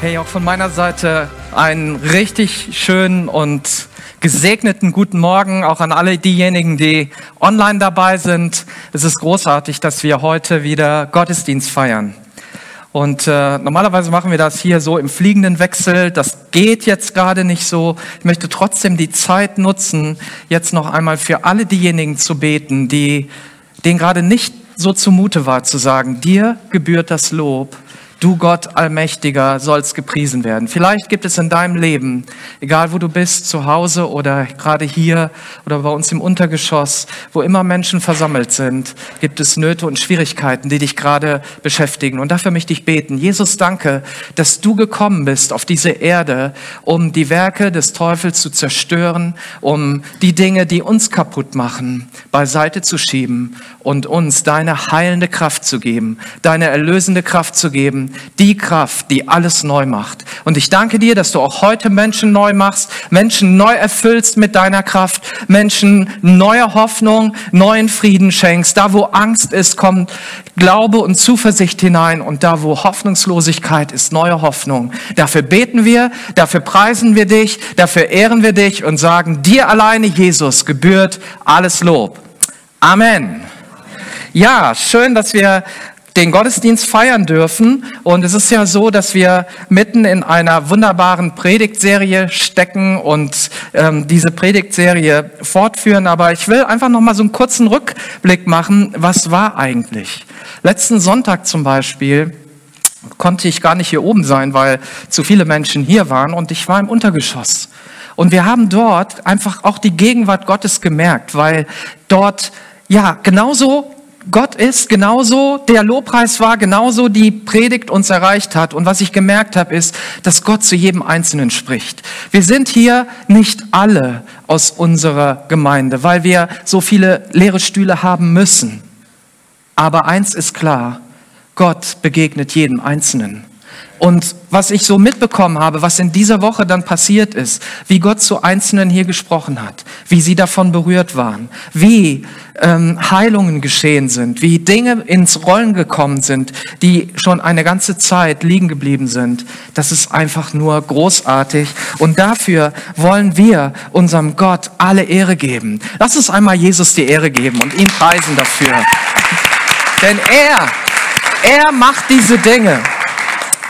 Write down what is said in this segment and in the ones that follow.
Hey, auch von meiner Seite einen richtig schönen und gesegneten guten Morgen auch an alle diejenigen, die online dabei sind. Es ist großartig, dass wir heute wieder Gottesdienst feiern. Und äh, normalerweise machen wir das hier so im fliegenden Wechsel. Das geht jetzt gerade nicht so. Ich möchte trotzdem die Zeit nutzen, jetzt noch einmal für alle diejenigen zu beten, die denen gerade nicht so zumute war, zu sagen, dir gebührt das Lob Du Gott Allmächtiger sollst gepriesen werden. Vielleicht gibt es in deinem Leben, egal wo du bist, zu Hause oder gerade hier oder bei uns im Untergeschoss, wo immer Menschen versammelt sind, gibt es Nöte und Schwierigkeiten, die dich gerade beschäftigen. Und dafür möchte ich beten. Jesus, danke, dass du gekommen bist auf diese Erde, um die Werke des Teufels zu zerstören, um die Dinge, die uns kaputt machen, beiseite zu schieben und uns deine heilende Kraft zu geben, deine erlösende Kraft zu geben die Kraft, die alles neu macht. Und ich danke dir, dass du auch heute Menschen neu machst, Menschen neu erfüllst mit deiner Kraft, Menschen neue Hoffnung, neuen Frieden schenkst. Da, wo Angst ist, kommt Glaube und Zuversicht hinein. Und da, wo Hoffnungslosigkeit ist, neue Hoffnung. Dafür beten wir, dafür preisen wir dich, dafür ehren wir dich und sagen, dir alleine, Jesus, gebührt alles Lob. Amen. Ja, schön, dass wir den Gottesdienst feiern dürfen. Und es ist ja so, dass wir mitten in einer wunderbaren Predigtserie stecken und ähm, diese Predigtserie fortführen. Aber ich will einfach noch mal so einen kurzen Rückblick machen. Was war eigentlich? Letzten Sonntag zum Beispiel konnte ich gar nicht hier oben sein, weil zu viele Menschen hier waren und ich war im Untergeschoss. Und wir haben dort einfach auch die Gegenwart Gottes gemerkt, weil dort ja genauso Gott ist genauso, der Lobpreis war genauso, die Predigt uns erreicht hat. Und was ich gemerkt habe, ist, dass Gott zu jedem Einzelnen spricht. Wir sind hier nicht alle aus unserer Gemeinde, weil wir so viele leere Stühle haben müssen. Aber eins ist klar, Gott begegnet jedem Einzelnen. Und was ich so mitbekommen habe, was in dieser Woche dann passiert ist, wie Gott zu Einzelnen hier gesprochen hat, wie sie davon berührt waren, wie ähm, Heilungen geschehen sind, wie Dinge ins Rollen gekommen sind, die schon eine ganze Zeit liegen geblieben sind, das ist einfach nur großartig. Und dafür wollen wir unserem Gott alle Ehre geben. Lass uns einmal Jesus die Ehre geben und ihn preisen dafür. Denn er, er macht diese Dinge.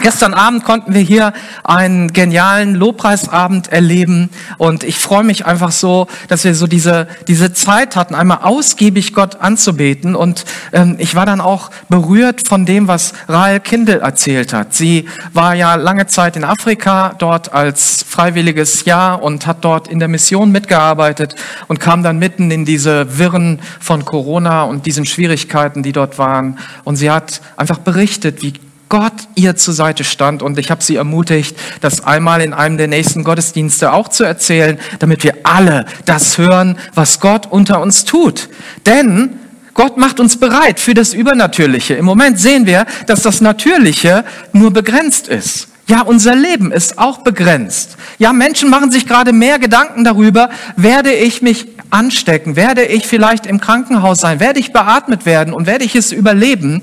Gestern Abend konnten wir hier einen genialen Lobpreisabend erleben und ich freue mich einfach so, dass wir so diese, diese Zeit hatten, einmal ausgiebig Gott anzubeten und ähm, ich war dann auch berührt von dem, was Rahel Kindel erzählt hat. Sie war ja lange Zeit in Afrika dort als freiwilliges Jahr und hat dort in der Mission mitgearbeitet und kam dann mitten in diese Wirren von Corona und diesen Schwierigkeiten, die dort waren und sie hat einfach berichtet, wie Gott ihr zur Seite stand und ich habe sie ermutigt, das einmal in einem der nächsten Gottesdienste auch zu erzählen, damit wir alle das hören, was Gott unter uns tut. Denn Gott macht uns bereit für das Übernatürliche. Im Moment sehen wir, dass das Natürliche nur begrenzt ist. Ja, unser Leben ist auch begrenzt. Ja, Menschen machen sich gerade mehr Gedanken darüber, werde ich mich anstecken, werde ich vielleicht im Krankenhaus sein, werde ich beatmet werden und werde ich es überleben,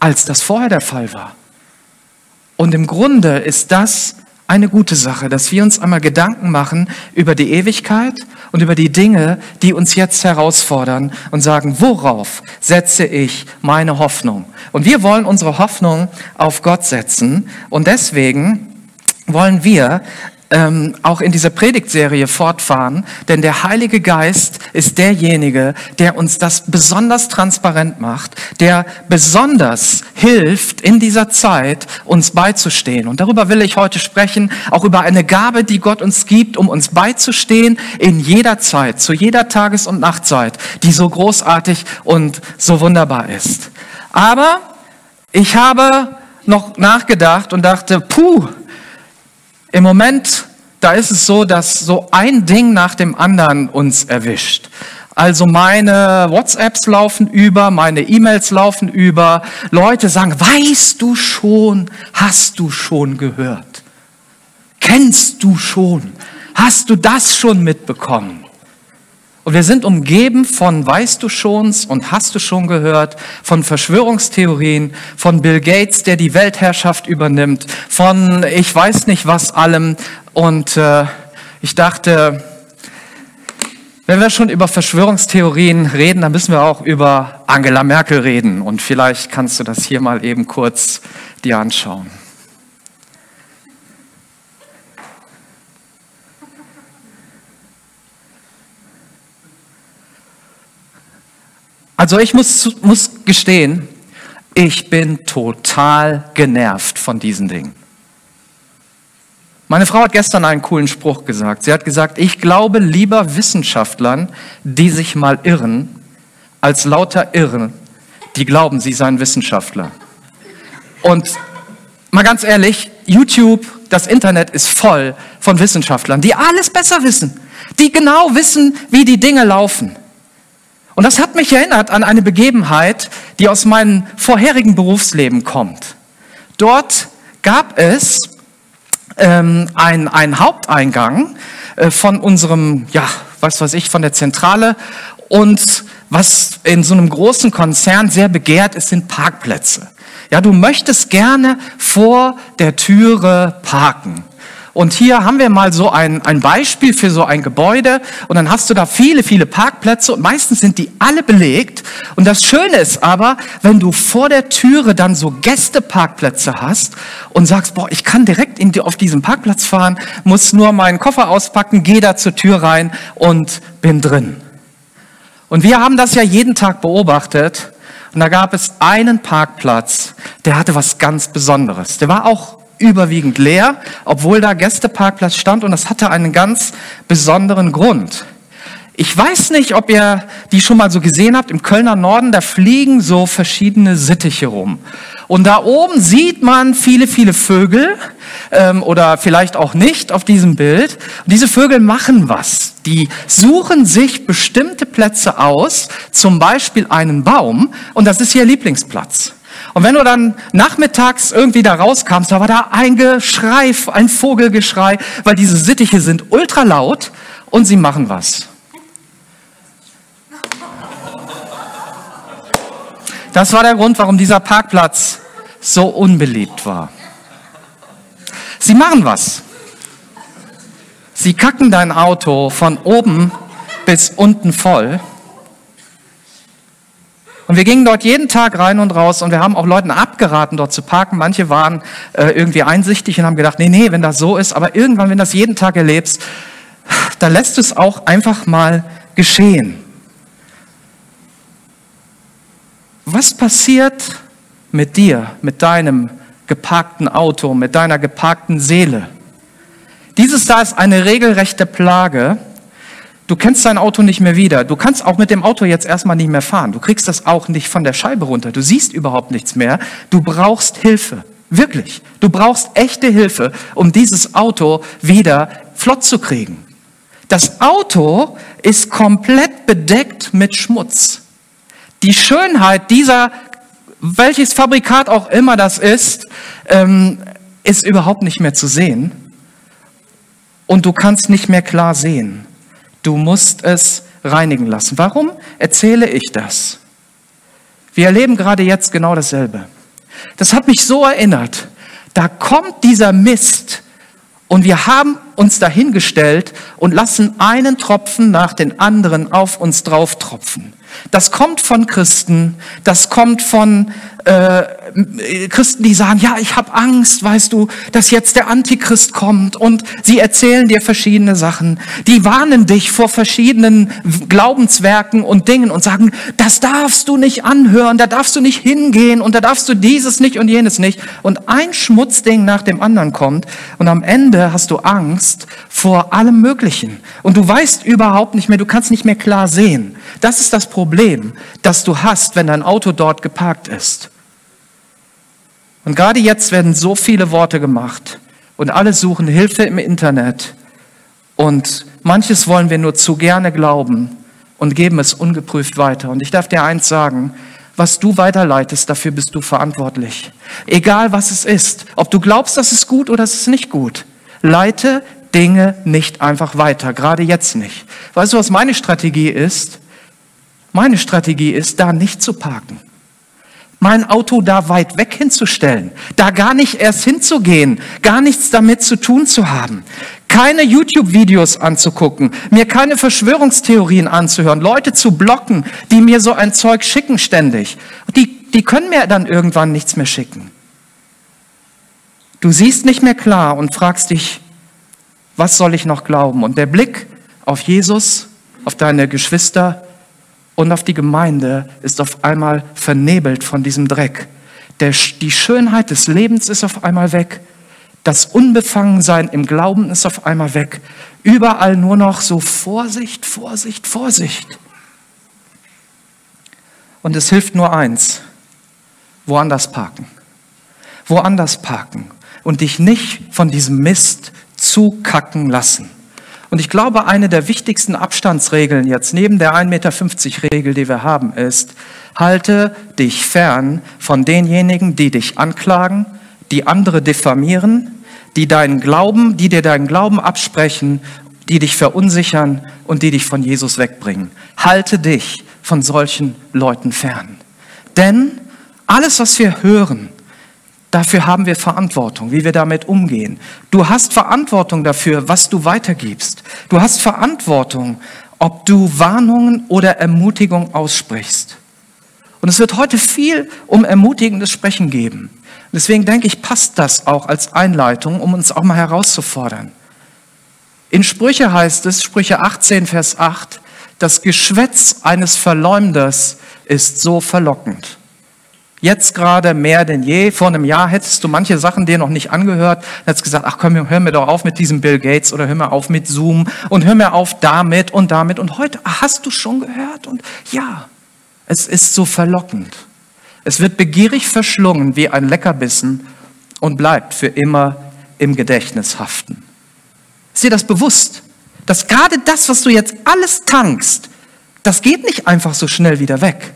als das vorher der Fall war. Und im Grunde ist das eine gute Sache, dass wir uns einmal Gedanken machen über die Ewigkeit und über die Dinge, die uns jetzt herausfordern und sagen, worauf setze ich meine Hoffnung? Und wir wollen unsere Hoffnung auf Gott setzen und deswegen wollen wir ähm, auch in dieser Predigtserie fortfahren, denn der Heilige Geist ist derjenige, der uns das besonders transparent macht, der besonders hilft, in dieser Zeit uns beizustehen. Und darüber will ich heute sprechen, auch über eine Gabe, die Gott uns gibt, um uns beizustehen in jeder Zeit, zu jeder Tages- und Nachtzeit, die so großartig und so wunderbar ist. Aber ich habe noch nachgedacht und dachte, puh, im Moment, da ist es so, dass so ein Ding nach dem anderen uns erwischt. Also meine WhatsApps laufen über, meine E-Mails laufen über. Leute sagen, weißt du schon, hast du schon gehört? Kennst du schon? Hast du das schon mitbekommen? Und wir sind umgeben von weißt du schon's und hast du schon gehört, von Verschwörungstheorien, von Bill Gates, der die Weltherrschaft übernimmt, von ich weiß nicht was allem. Und äh, ich dachte, wenn wir schon über Verschwörungstheorien reden, dann müssen wir auch über Angela Merkel reden. Und vielleicht kannst du das hier mal eben kurz dir anschauen. Also ich muss, muss gestehen, ich bin total genervt von diesen Dingen. Meine Frau hat gestern einen coolen Spruch gesagt. Sie hat gesagt, ich glaube lieber Wissenschaftlern, die sich mal irren, als lauter Irren, die glauben, sie seien Wissenschaftler. Und mal ganz ehrlich, YouTube, das Internet ist voll von Wissenschaftlern, die alles besser wissen, die genau wissen, wie die Dinge laufen. Und das hat mich erinnert an eine Begebenheit, die aus meinem vorherigen Berufsleben kommt. Dort gab es ähm, einen, einen Haupteingang äh, von unserem, ja, was weiß ich, von der Zentrale. Und was in so einem großen Konzern sehr begehrt ist, sind Parkplätze. Ja, du möchtest gerne vor der Türe parken. Und hier haben wir mal so ein, ein Beispiel für so ein Gebäude. Und dann hast du da viele, viele Parkplätze und meistens sind die alle belegt. Und das Schöne ist aber, wenn du vor der Türe dann so Gästeparkplätze hast und sagst, boah, ich kann direkt in die, auf diesen Parkplatz fahren, muss nur meinen Koffer auspacken, gehe da zur Tür rein und bin drin. Und wir haben das ja jeden Tag beobachtet. Und da gab es einen Parkplatz, der hatte was ganz Besonderes. Der war auch überwiegend leer, obwohl da Gästeparkplatz stand und das hatte einen ganz besonderen Grund. Ich weiß nicht, ob ihr die schon mal so gesehen habt. Im Kölner Norden, da fliegen so verschiedene Sittiche rum. Und da oben sieht man viele, viele Vögel ähm, oder vielleicht auch nicht auf diesem Bild. Und diese Vögel machen was. Die suchen sich bestimmte Plätze aus, zum Beispiel einen Baum, und das ist ihr Lieblingsplatz. Und wenn du dann nachmittags irgendwie da rauskamst, da war da ein Geschrei, ein Vogelgeschrei, weil diese Sittiche sind ultra laut und sie machen was. Das war der Grund, warum dieser Parkplatz so unbeliebt war. Sie machen was. Sie kacken dein Auto von oben bis unten voll und wir gingen dort jeden Tag rein und raus und wir haben auch Leuten abgeraten, dort zu parken. Manche waren äh, irgendwie einsichtig und haben gedacht, nee, nee, wenn das so ist, aber irgendwann, wenn das jeden Tag erlebst, da lässt es auch einfach mal geschehen. Was passiert mit dir, mit deinem geparkten Auto, mit deiner geparkten Seele? Dieses da ist eine regelrechte Plage, Du kennst dein Auto nicht mehr wieder. Du kannst auch mit dem Auto jetzt erstmal nicht mehr fahren. Du kriegst das auch nicht von der Scheibe runter. Du siehst überhaupt nichts mehr. Du brauchst Hilfe. Wirklich. Du brauchst echte Hilfe, um dieses Auto wieder flott zu kriegen. Das Auto ist komplett bedeckt mit Schmutz. Die Schönheit dieser, welches Fabrikat auch immer das ist, ähm, ist überhaupt nicht mehr zu sehen. Und du kannst nicht mehr klar sehen. Du musst es reinigen lassen. Warum erzähle ich das? Wir erleben gerade jetzt genau dasselbe. Das hat mich so erinnert. Da kommt dieser Mist und wir haben uns dahingestellt und lassen einen Tropfen nach den anderen auf uns drauf tropfen. Das kommt von Christen, das kommt von äh, Christen, die sagen, ja, ich habe Angst, weißt du, dass jetzt der Antichrist kommt und sie erzählen dir verschiedene Sachen. Die warnen dich vor verschiedenen Glaubenswerken und Dingen und sagen, das darfst du nicht anhören, da darfst du nicht hingehen und da darfst du dieses nicht und jenes nicht. Und ein Schmutzding nach dem anderen kommt und am Ende hast du Angst vor allem Möglichen. Und du weißt überhaupt nicht mehr, du kannst nicht mehr klar sehen. Das ist das Problem, das du hast, wenn dein Auto dort geparkt ist. Und gerade jetzt werden so viele Worte gemacht und alle suchen Hilfe im Internet und manches wollen wir nur zu gerne glauben und geben es ungeprüft weiter. Und ich darf dir eins sagen, was du weiterleitest, dafür bist du verantwortlich. Egal was es ist, ob du glaubst, das ist gut oder es ist nicht gut, leite Dinge nicht einfach weiter, gerade jetzt nicht. Weißt du, was meine Strategie ist? Meine Strategie ist, da nicht zu parken. Mein Auto da weit weg hinzustellen, da gar nicht erst hinzugehen, gar nichts damit zu tun zu haben, keine YouTube-Videos anzugucken, mir keine Verschwörungstheorien anzuhören, Leute zu blocken, die mir so ein Zeug schicken ständig. Die, die können mir dann irgendwann nichts mehr schicken. Du siehst nicht mehr klar und fragst dich, was soll ich noch glauben? Und der Blick auf Jesus, auf deine Geschwister und auf die Gemeinde ist auf einmal vernebelt von diesem Dreck. Der, die Schönheit des Lebens ist auf einmal weg. Das Unbefangensein im Glauben ist auf einmal weg. Überall nur noch so Vorsicht, Vorsicht, Vorsicht. Und es hilft nur eins, woanders parken. Woanders parken und dich nicht von diesem Mist zukacken lassen. Und ich glaube, eine der wichtigsten Abstandsregeln jetzt neben der 1,50 Meter Regel, die wir haben, ist, halte dich fern von denjenigen, die dich anklagen, die andere diffamieren, die deinen Glauben, die dir deinen Glauben absprechen, die dich verunsichern und die dich von Jesus wegbringen. Halte dich von solchen Leuten fern. Denn alles, was wir hören, Dafür haben wir Verantwortung, wie wir damit umgehen. Du hast Verantwortung dafür, was du weitergibst. Du hast Verantwortung, ob du Warnungen oder Ermutigung aussprichst. Und es wird heute viel um ermutigendes Sprechen geben. Deswegen denke ich, passt das auch als Einleitung, um uns auch mal herauszufordern. In Sprüche heißt es, Sprüche 18, Vers 8, das Geschwätz eines Verleumders ist so verlockend. Jetzt gerade mehr denn je. Vor einem Jahr hättest du manche Sachen dir noch nicht angehört. Dann hättest gesagt, ach komm, hör mir doch auf mit diesem Bill Gates oder hör mir auf mit Zoom und hör mir auf damit und damit. Und heute hast du schon gehört und ja, es ist so verlockend. Es wird begierig verschlungen wie ein Leckerbissen und bleibt für immer im Gedächtnis haften. Ist dir das bewusst? Dass gerade das, was du jetzt alles tankst, das geht nicht einfach so schnell wieder weg.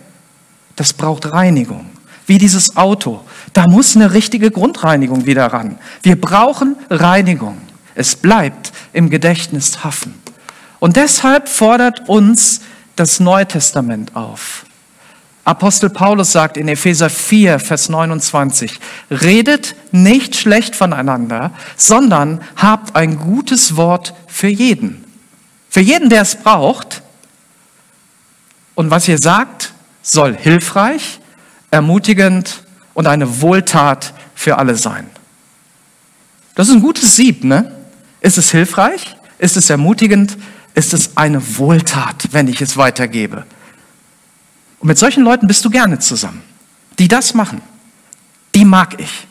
Das braucht Reinigung wie dieses Auto. Da muss eine richtige Grundreinigung wieder ran. Wir brauchen Reinigung. Es bleibt im Gedächtnis haften. Und deshalb fordert uns das Neue Testament auf. Apostel Paulus sagt in Epheser 4, Vers 29, redet nicht schlecht voneinander, sondern habt ein gutes Wort für jeden. Für jeden, der es braucht. Und was ihr sagt, soll hilfreich, ermutigend und eine Wohltat für alle sein. Das ist ein gutes Sieb, ne? Ist es hilfreich? Ist es ermutigend? Ist es eine Wohltat, wenn ich es weitergebe? Und mit solchen Leuten bist du gerne zusammen, die das machen. Die mag ich.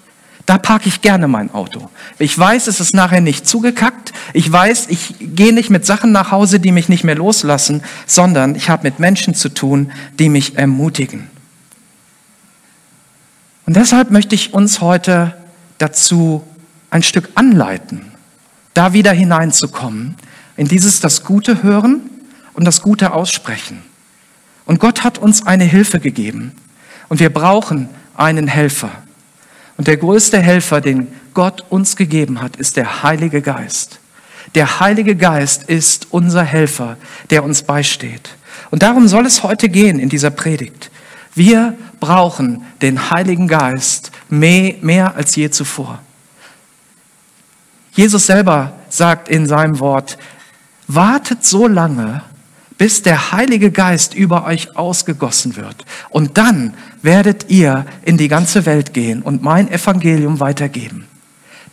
Da parke ich gerne mein Auto. Ich weiß, es ist nachher nicht zugekackt. Ich weiß, ich gehe nicht mit Sachen nach Hause, die mich nicht mehr loslassen, sondern ich habe mit Menschen zu tun, die mich ermutigen. Und deshalb möchte ich uns heute dazu ein Stück anleiten, da wieder hineinzukommen, in dieses das Gute hören und das Gute aussprechen. Und Gott hat uns eine Hilfe gegeben und wir brauchen einen Helfer. Und der größte Helfer, den Gott uns gegeben hat, ist der Heilige Geist. Der Heilige Geist ist unser Helfer, der uns beisteht. Und darum soll es heute gehen in dieser Predigt. Wir brauchen den Heiligen Geist mehr, mehr als je zuvor. Jesus selber sagt in seinem Wort, wartet so lange, bis der Heilige Geist über euch ausgegossen wird. Und dann werdet ihr in die ganze Welt gehen und mein Evangelium weitergeben.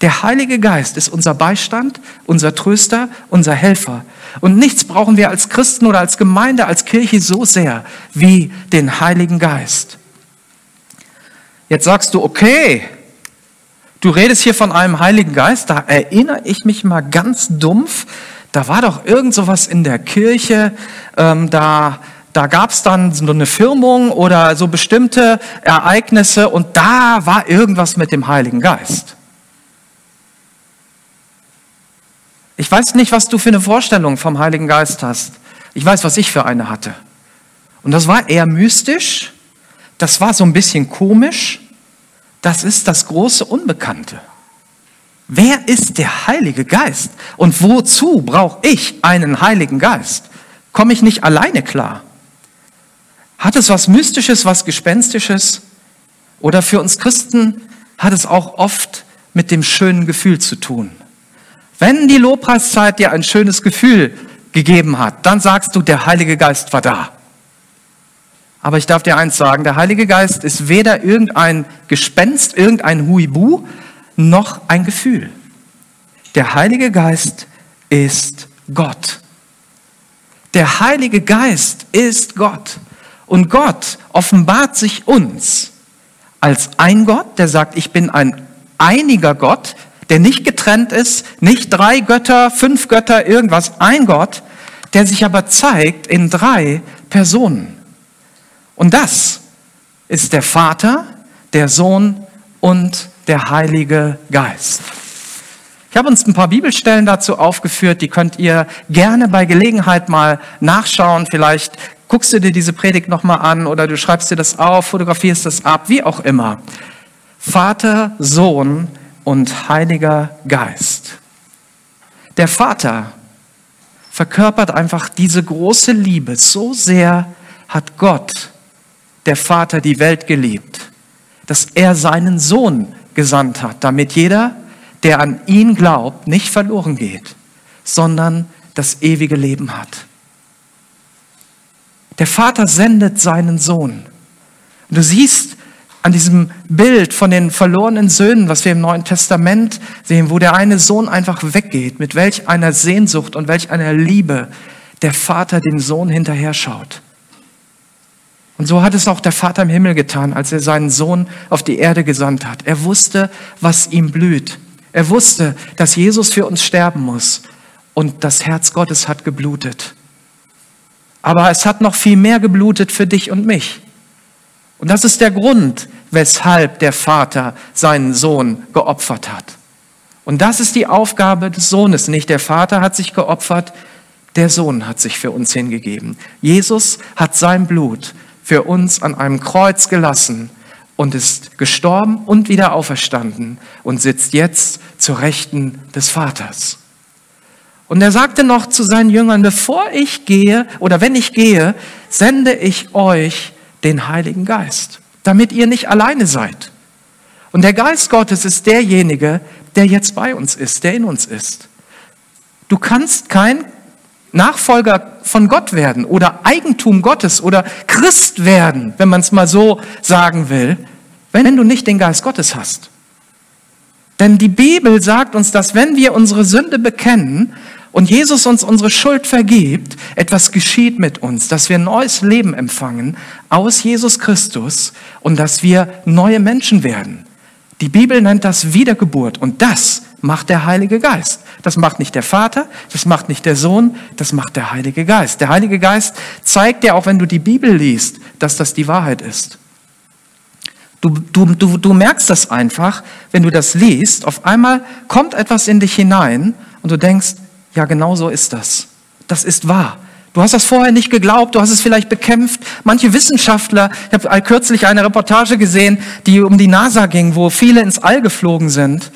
Der Heilige Geist ist unser Beistand, unser Tröster, unser Helfer. Und nichts brauchen wir als Christen oder als Gemeinde, als Kirche so sehr wie den Heiligen Geist. Jetzt sagst du, okay, du redest hier von einem Heiligen Geist, da erinnere ich mich mal ganz dumpf, da war doch irgend sowas in der Kirche, ähm, da, da gab es dann so eine Firmung oder so bestimmte Ereignisse und da war irgendwas mit dem Heiligen Geist. Ich weiß nicht, was du für eine Vorstellung vom Heiligen Geist hast. Ich weiß, was ich für eine hatte. Und das war eher mystisch, das war so ein bisschen komisch, das ist das große Unbekannte. Wer ist der Heilige Geist? Und wozu brauche ich einen Heiligen Geist? Komme ich nicht alleine klar? Hat es was Mystisches, was Gespenstisches? Oder für uns Christen hat es auch oft mit dem schönen Gefühl zu tun. Wenn die Lobpreiszeit dir ein schönes Gefühl gegeben hat, dann sagst du, der Heilige Geist war da. Aber ich darf dir eins sagen, der Heilige Geist ist weder irgendein Gespenst, irgendein Huibu, noch ein Gefühl. Der Heilige Geist ist Gott. Der Heilige Geist ist Gott. Und Gott offenbart sich uns als ein Gott, der sagt, ich bin ein einiger Gott, der nicht getrennt ist, nicht drei Götter, fünf Götter, irgendwas, ein Gott, der sich aber zeigt in drei Personen. Und das ist der Vater, der Sohn und der Heilige Geist. Ich habe uns ein paar Bibelstellen dazu aufgeführt, die könnt ihr gerne bei Gelegenheit mal nachschauen. Vielleicht guckst du dir diese Predigt nochmal an oder du schreibst dir das auf, fotografierst das ab, wie auch immer. Vater, Sohn und Heiliger Geist. Der Vater verkörpert einfach diese große Liebe. So sehr hat Gott der Vater die Welt geliebt, dass er seinen Sohn gesandt hat, damit jeder, der an ihn glaubt, nicht verloren geht, sondern das ewige Leben hat. Der Vater sendet seinen Sohn. Du siehst an diesem Bild von den verlorenen Söhnen, was wir im Neuen Testament sehen, wo der eine Sohn einfach weggeht, mit welch einer Sehnsucht und welch einer Liebe der Vater dem Sohn hinterher schaut. Und so hat es auch der Vater im Himmel getan, als er seinen Sohn auf die Erde gesandt hat. Er wusste, was ihm blüht. Er wusste, dass Jesus für uns sterben muss. Und das Herz Gottes hat geblutet. Aber es hat noch viel mehr geblutet für dich und mich. Und das ist der Grund, weshalb der Vater seinen Sohn geopfert hat. Und das ist die Aufgabe des Sohnes. Nicht der Vater hat sich geopfert, der Sohn hat sich für uns hingegeben. Jesus hat sein Blut für uns an einem Kreuz gelassen und ist gestorben und wieder auferstanden und sitzt jetzt zur Rechten des Vaters. Und er sagte noch zu seinen Jüngern, bevor ich gehe oder wenn ich gehe, sende ich euch den Heiligen Geist, damit ihr nicht alleine seid. Und der Geist Gottes ist derjenige, der jetzt bei uns ist, der in uns ist. Du kannst kein Nachfolger von Gott werden oder Eigentum Gottes oder Christ werden, wenn man es mal so sagen will, wenn du nicht den Geist Gottes hast. Denn die Bibel sagt uns, dass wenn wir unsere Sünde bekennen und Jesus uns unsere Schuld vergibt, etwas geschieht mit uns, dass wir neues Leben empfangen aus Jesus Christus und dass wir neue Menschen werden. Die Bibel nennt das Wiedergeburt und das macht der Heilige Geist. Das macht nicht der Vater, das macht nicht der Sohn, das macht der Heilige Geist. Der Heilige Geist zeigt dir auch, wenn du die Bibel liest, dass das die Wahrheit ist. Du, du, du, du merkst das einfach, wenn du das liest, auf einmal kommt etwas in dich hinein und du denkst, ja, genau so ist das. Das ist wahr. Du hast das vorher nicht geglaubt, du hast es vielleicht bekämpft. Manche Wissenschaftler, ich habe kürzlich eine Reportage gesehen, die um die NASA ging, wo viele ins All geflogen sind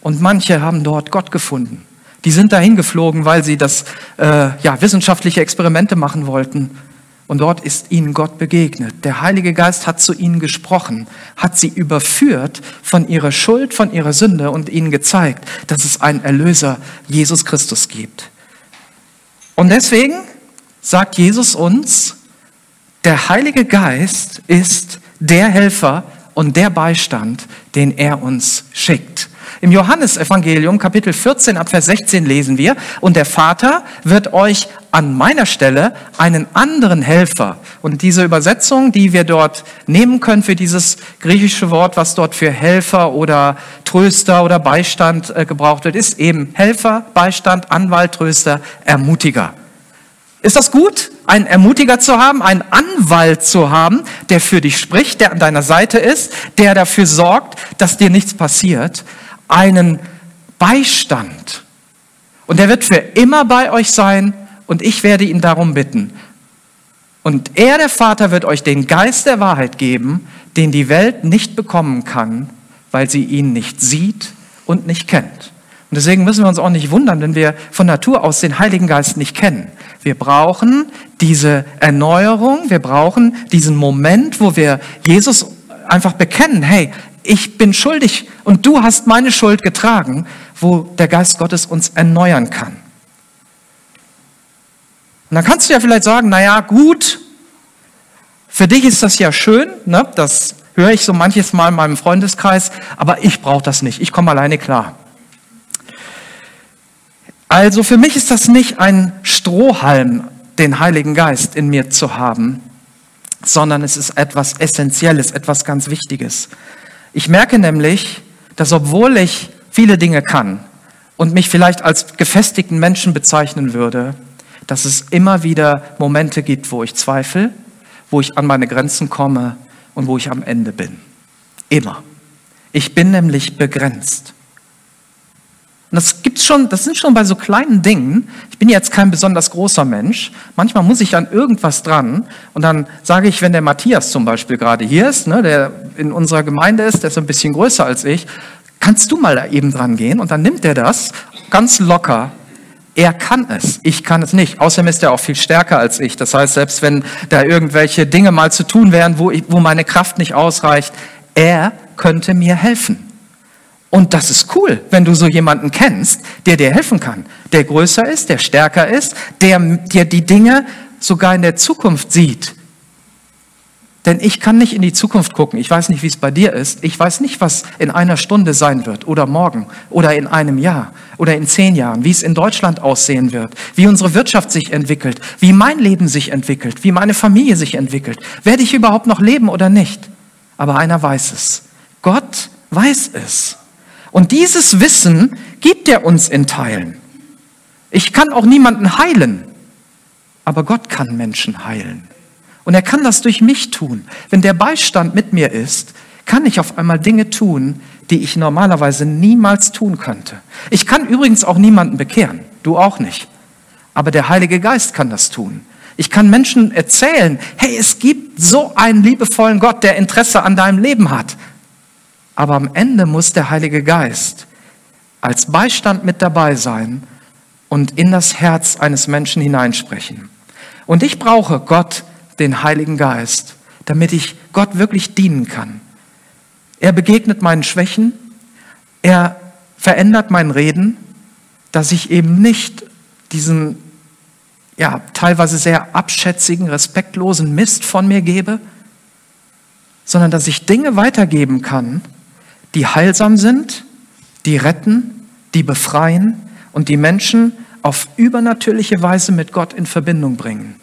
und manche haben dort Gott gefunden. Die sind dahin geflogen, weil sie das äh, ja, wissenschaftliche Experimente machen wollten. Und dort ist ihnen Gott begegnet. Der Heilige Geist hat zu ihnen gesprochen, hat sie überführt von ihrer Schuld, von ihrer Sünde und ihnen gezeigt, dass es einen Erlöser, Jesus Christus, gibt. Und deswegen sagt Jesus uns, der Heilige Geist ist der Helfer und der Beistand, den er uns schickt. Im Johannesevangelium Kapitel 14 ab Vers 16 lesen wir, und der Vater wird euch an meiner Stelle einen anderen Helfer. Und diese Übersetzung, die wir dort nehmen können für dieses griechische Wort, was dort für Helfer oder Tröster oder Beistand äh, gebraucht wird, ist eben Helfer, Beistand, Anwalt, Tröster, Ermutiger. Ist das gut, einen Ermutiger zu haben, einen Anwalt zu haben, der für dich spricht, der an deiner Seite ist, der dafür sorgt, dass dir nichts passiert? Einen Beistand. Und er wird für immer bei euch sein und ich werde ihn darum bitten. Und er, der Vater, wird euch den Geist der Wahrheit geben, den die Welt nicht bekommen kann, weil sie ihn nicht sieht und nicht kennt. Und deswegen müssen wir uns auch nicht wundern, wenn wir von Natur aus den Heiligen Geist nicht kennen. Wir brauchen diese Erneuerung, wir brauchen diesen Moment, wo wir Jesus einfach bekennen, hey, ich bin schuldig und du hast meine Schuld getragen, wo der Geist Gottes uns erneuern kann. Und dann kannst du ja vielleicht sagen, na ja, gut, für dich ist das ja schön, ne? das höre ich so manches Mal in meinem Freundeskreis, aber ich brauche das nicht, ich komme alleine klar. Also für mich ist das nicht ein Strohhalm, den Heiligen Geist in mir zu haben, sondern es ist etwas Essentielles, etwas ganz Wichtiges. Ich merke nämlich, dass obwohl ich viele Dinge kann und mich vielleicht als gefestigten Menschen bezeichnen würde, dass es immer wieder Momente gibt, wo ich zweifle, wo ich an meine Grenzen komme und wo ich am Ende bin. Immer. Ich bin nämlich begrenzt. Und das gibt's schon, das sind schon bei so kleinen Dingen. Ich bin jetzt kein besonders großer Mensch. Manchmal muss ich an irgendwas dran. Und dann sage ich, wenn der Matthias zum Beispiel gerade hier ist, ne, der in unserer Gemeinde ist, der ist ein bisschen größer als ich, kannst du mal da eben dran gehen? Und dann nimmt er das ganz locker. Er kann es, ich kann es nicht. Außerdem ist er auch viel stärker als ich. Das heißt, selbst wenn da irgendwelche Dinge mal zu tun wären, wo, ich, wo meine Kraft nicht ausreicht, er könnte mir helfen. Und das ist cool, wenn du so jemanden kennst, der dir helfen kann, der größer ist, der stärker ist, der dir die Dinge sogar in der Zukunft sieht. Denn ich kann nicht in die Zukunft gucken. Ich weiß nicht, wie es bei dir ist. Ich weiß nicht, was in einer Stunde sein wird oder morgen oder in einem Jahr oder in zehn Jahren, wie es in Deutschland aussehen wird, wie unsere Wirtschaft sich entwickelt, wie mein Leben sich entwickelt, wie meine Familie sich entwickelt. Werde ich überhaupt noch leben oder nicht? Aber einer weiß es. Gott weiß es. Und dieses Wissen gibt er uns in Teilen. Ich kann auch niemanden heilen, aber Gott kann Menschen heilen. Und er kann das durch mich tun. Wenn der Beistand mit mir ist, kann ich auf einmal Dinge tun, die ich normalerweise niemals tun könnte. Ich kann übrigens auch niemanden bekehren, du auch nicht. Aber der Heilige Geist kann das tun. Ich kann Menschen erzählen, hey, es gibt so einen liebevollen Gott, der Interesse an deinem Leben hat. Aber am Ende muss der Heilige Geist als Beistand mit dabei sein und in das Herz eines Menschen hineinsprechen. Und ich brauche Gott, den Heiligen Geist, damit ich Gott wirklich dienen kann. Er begegnet meinen Schwächen, er verändert mein Reden, dass ich eben nicht diesen ja, teilweise sehr abschätzigen, respektlosen Mist von mir gebe, sondern dass ich Dinge weitergeben kann, die heilsam sind, die retten, die befreien und die Menschen auf übernatürliche Weise mit Gott in Verbindung bringen.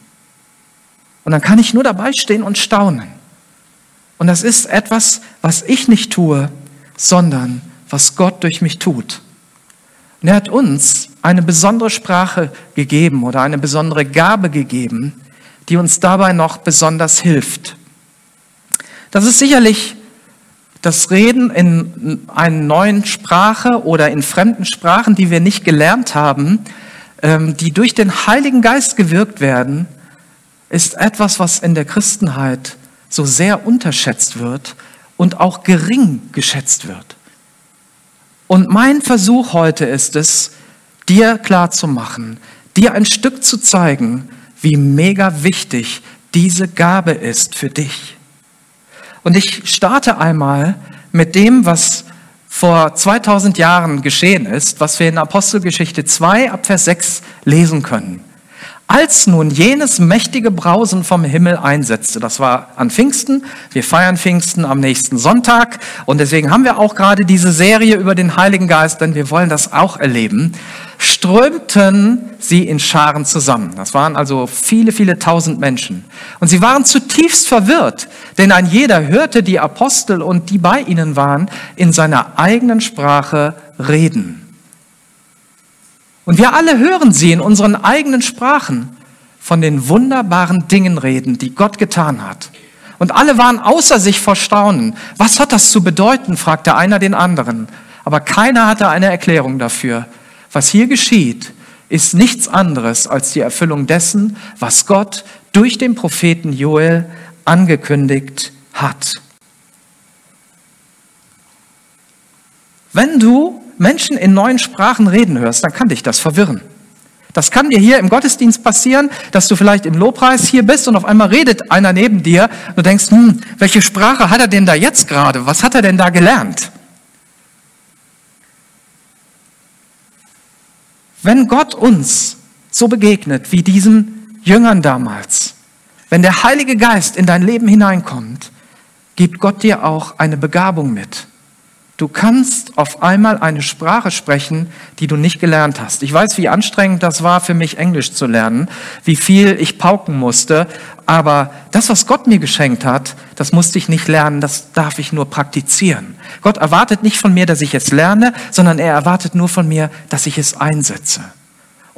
Und dann kann ich nur dabei stehen und staunen. Und das ist etwas, was ich nicht tue, sondern was Gott durch mich tut. Und er hat uns eine besondere Sprache gegeben oder eine besondere Gabe gegeben, die uns dabei noch besonders hilft. Das ist sicherlich das Reden in einer neuen Sprache oder in fremden Sprachen, die wir nicht gelernt haben, ähm, die durch den Heiligen Geist gewirkt werden, ist etwas, was in der Christenheit so sehr unterschätzt wird und auch gering geschätzt wird. Und mein Versuch heute ist es, dir klarzumachen, dir ein Stück zu zeigen, wie mega wichtig diese Gabe ist für dich. Und ich starte einmal mit dem, was vor 2000 Jahren geschehen ist, was wir in Apostelgeschichte 2 ab Vers 6 lesen können. Als nun jenes mächtige Brausen vom Himmel einsetzte, das war an Pfingsten, wir feiern Pfingsten am nächsten Sonntag und deswegen haben wir auch gerade diese Serie über den Heiligen Geist, denn wir wollen das auch erleben, strömten sie in Scharen zusammen. Das waren also viele, viele tausend Menschen. Und sie waren zutiefst verwirrt, denn ein jeder hörte die Apostel und die bei ihnen waren in seiner eigenen Sprache reden. Und wir alle hören sie in unseren eigenen Sprachen von den wunderbaren Dingen reden, die Gott getan hat. Und alle waren außer sich vor Staunen. Was hat das zu bedeuten? fragte einer den anderen. Aber keiner hatte eine Erklärung dafür. Was hier geschieht, ist nichts anderes als die Erfüllung dessen, was Gott durch den Propheten Joel angekündigt hat. Wenn du Menschen in neuen Sprachen reden hörst, dann kann dich das verwirren. Das kann dir hier im Gottesdienst passieren, dass du vielleicht im Lobpreis hier bist und auf einmal redet einer neben dir und du denkst, hm, welche Sprache hat er denn da jetzt gerade? Was hat er denn da gelernt? Wenn Gott uns so begegnet wie diesen Jüngern damals, wenn der Heilige Geist in dein Leben hineinkommt, gibt Gott dir auch eine Begabung mit. Du kannst auf einmal eine Sprache sprechen, die du nicht gelernt hast. Ich weiß, wie anstrengend das war für mich, Englisch zu lernen, wie viel ich pauken musste, aber das, was Gott mir geschenkt hat, das musste ich nicht lernen, das darf ich nur praktizieren. Gott erwartet nicht von mir, dass ich es lerne, sondern er erwartet nur von mir, dass ich es einsetze.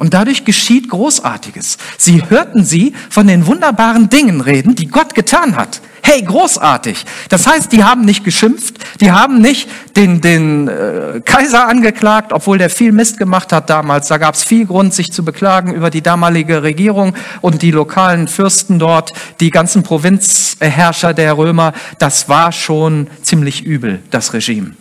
Und dadurch geschieht Großartiges. Sie hörten sie von den wunderbaren Dingen reden, die Gott getan hat. Hey, großartig. Das heißt, die haben nicht geschimpft, die haben nicht den, den äh, Kaiser angeklagt, obwohl der viel Mist gemacht hat damals. Da gab es viel Grund, sich zu beklagen über die damalige Regierung und die lokalen Fürsten dort, die ganzen Provinzherrscher der Römer. Das war schon ziemlich übel, das Regime.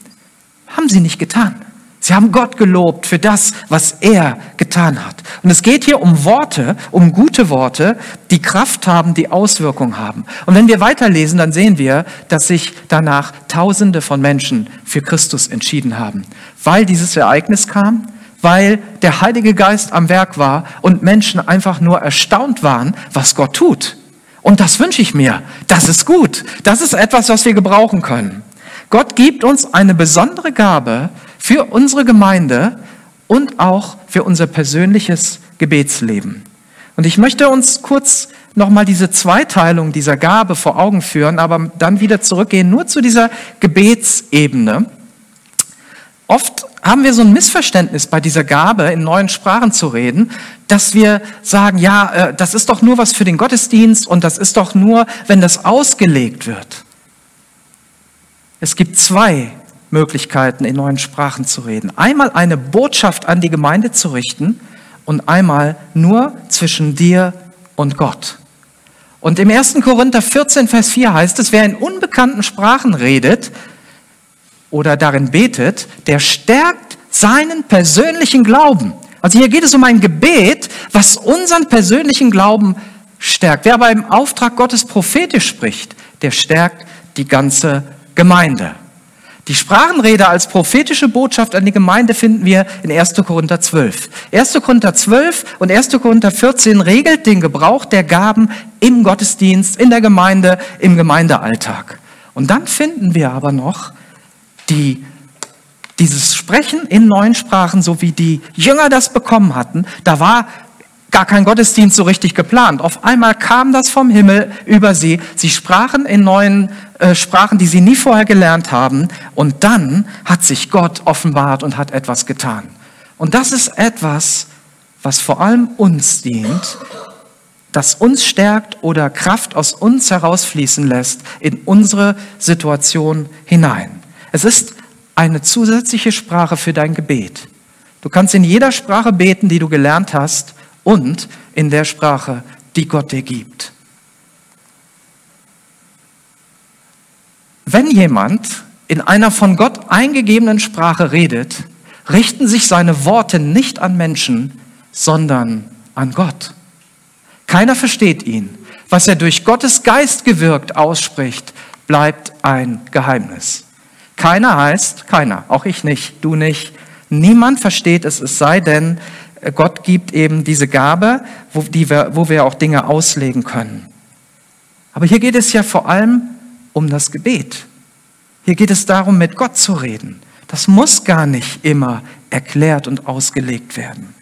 Haben sie nicht getan. Sie haben Gott gelobt für das, was er getan hat. Und es geht hier um Worte, um gute Worte, die Kraft haben, die Auswirkungen haben. Und wenn wir weiterlesen, dann sehen wir, dass sich danach Tausende von Menschen für Christus entschieden haben, weil dieses Ereignis kam, weil der Heilige Geist am Werk war und Menschen einfach nur erstaunt waren, was Gott tut. Und das wünsche ich mir. Das ist gut. Das ist etwas, was wir gebrauchen können. Gott gibt uns eine besondere Gabe, für unsere Gemeinde und auch für unser persönliches Gebetsleben. Und ich möchte uns kurz nochmal diese Zweiteilung dieser Gabe vor Augen führen, aber dann wieder zurückgehen nur zu dieser Gebetsebene. Oft haben wir so ein Missverständnis bei dieser Gabe, in neuen Sprachen zu reden, dass wir sagen, ja, äh, das ist doch nur was für den Gottesdienst und das ist doch nur, wenn das ausgelegt wird. Es gibt zwei Möglichkeiten, in neuen Sprachen zu reden. Einmal eine Botschaft an die Gemeinde zu richten und einmal nur zwischen dir und Gott. Und im 1. Korinther 14, Vers 4 heißt es, wer in unbekannten Sprachen redet oder darin betet, der stärkt seinen persönlichen Glauben. Also hier geht es um ein Gebet, was unseren persönlichen Glauben stärkt. Wer aber im Auftrag Gottes prophetisch spricht, der stärkt die ganze Gemeinde. Die Sprachenrede als prophetische Botschaft an die Gemeinde finden wir in 1. Korinther 12. 1. Korinther 12 und 1. Korinther 14 regelt den Gebrauch der Gaben im Gottesdienst, in der Gemeinde, im Gemeindealltag. Und dann finden wir aber noch die, dieses Sprechen in neuen Sprachen, so wie die Jünger das bekommen hatten. Da war gar kein Gottesdienst so richtig geplant. Auf einmal kam das vom Himmel über sie. Sie sprachen in neuen äh, Sprachen, die sie nie vorher gelernt haben. Und dann hat sich Gott offenbart und hat etwas getan. Und das ist etwas, was vor allem uns dient, das uns stärkt oder Kraft aus uns herausfließen lässt in unsere Situation hinein. Es ist eine zusätzliche Sprache für dein Gebet. Du kannst in jeder Sprache beten, die du gelernt hast und in der Sprache, die Gott dir gibt. Wenn jemand in einer von Gott eingegebenen Sprache redet, richten sich seine Worte nicht an Menschen, sondern an Gott. Keiner versteht ihn. Was er durch Gottes Geist gewirkt ausspricht, bleibt ein Geheimnis. Keiner heißt, keiner, auch ich nicht, du nicht, niemand versteht es, es sei denn, Gott gibt eben diese Gabe, wo, die wir, wo wir auch Dinge auslegen können. Aber hier geht es ja vor allem um das Gebet. Hier geht es darum, mit Gott zu reden. Das muss gar nicht immer erklärt und ausgelegt werden.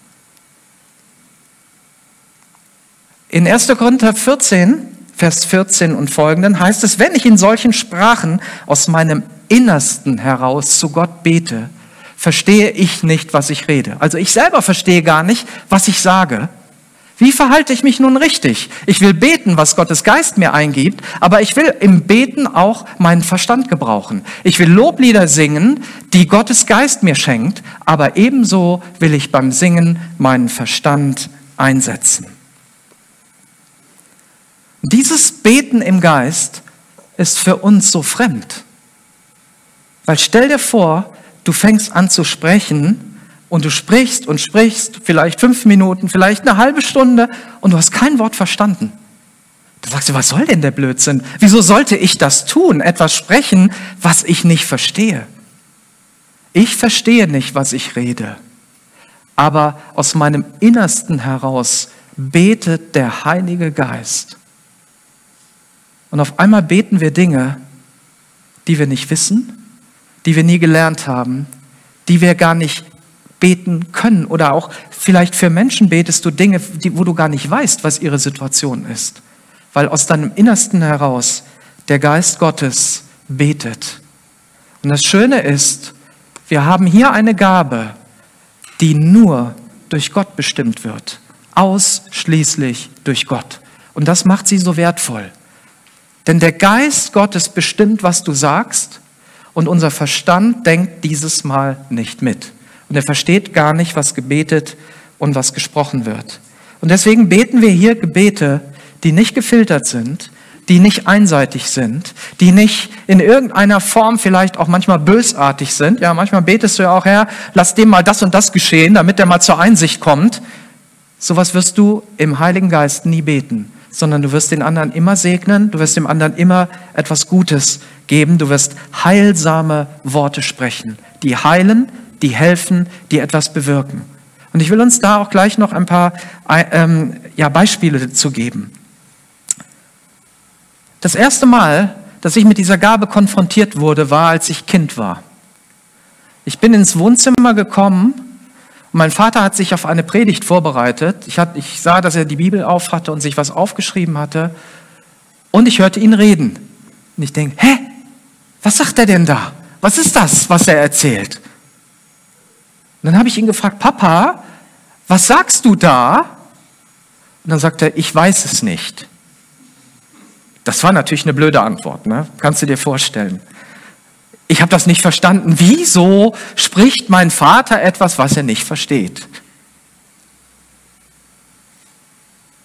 In 1. Korinther 14, Vers 14 und folgenden heißt es, wenn ich in solchen Sprachen aus meinem Innersten heraus zu Gott bete, verstehe ich nicht, was ich rede. Also ich selber verstehe gar nicht, was ich sage. Wie verhalte ich mich nun richtig? Ich will beten, was Gottes Geist mir eingibt, aber ich will im Beten auch meinen Verstand gebrauchen. Ich will Loblieder singen, die Gottes Geist mir schenkt, aber ebenso will ich beim Singen meinen Verstand einsetzen. Dieses Beten im Geist ist für uns so fremd. Weil stell dir vor, du fängst an zu sprechen und du sprichst und sprichst, vielleicht fünf Minuten, vielleicht eine halbe Stunde und du hast kein Wort verstanden. Da sagst du, was soll denn der Blödsinn? Wieso sollte ich das tun, etwas sprechen, was ich nicht verstehe? Ich verstehe nicht, was ich rede, aber aus meinem Innersten heraus betet der Heilige Geist. Und auf einmal beten wir Dinge, die wir nicht wissen, die wir nie gelernt haben, die wir gar nicht beten können. Oder auch vielleicht für Menschen betest du Dinge, die, wo du gar nicht weißt, was ihre Situation ist. Weil aus deinem Innersten heraus der Geist Gottes betet. Und das Schöne ist, wir haben hier eine Gabe, die nur durch Gott bestimmt wird. Ausschließlich durch Gott. Und das macht sie so wertvoll. Denn der Geist Gottes bestimmt, was du sagst, und unser Verstand denkt dieses Mal nicht mit. Und er versteht gar nicht, was gebetet und was gesprochen wird. Und deswegen beten wir hier Gebete, die nicht gefiltert sind, die nicht einseitig sind, die nicht in irgendeiner Form vielleicht auch manchmal bösartig sind. Ja, manchmal betest du ja auch, Herr, lass dem mal das und das geschehen, damit der mal zur Einsicht kommt. Sowas wirst du im Heiligen Geist nie beten, sondern du wirst den anderen immer segnen, du wirst dem anderen immer etwas Gutes geben, du wirst heilsame Worte sprechen, die heilen, die helfen, die etwas bewirken. Und ich will uns da auch gleich noch ein paar ähm, ja, Beispiele zu geben. Das erste Mal, dass ich mit dieser Gabe konfrontiert wurde, war, als ich Kind war. Ich bin ins Wohnzimmer gekommen mein Vater hat sich auf eine Predigt vorbereitet. Ich, hat, ich sah, dass er die Bibel auf hatte und sich was aufgeschrieben hatte. Und ich hörte ihn reden. Und ich denke, hä? Was sagt er denn da? Was ist das, was er erzählt? Und dann habe ich ihn gefragt, Papa, was sagst du da? Und dann sagt er, ich weiß es nicht. Das war natürlich eine blöde Antwort, ne? kannst du dir vorstellen. Ich habe das nicht verstanden. Wieso spricht mein Vater etwas, was er nicht versteht?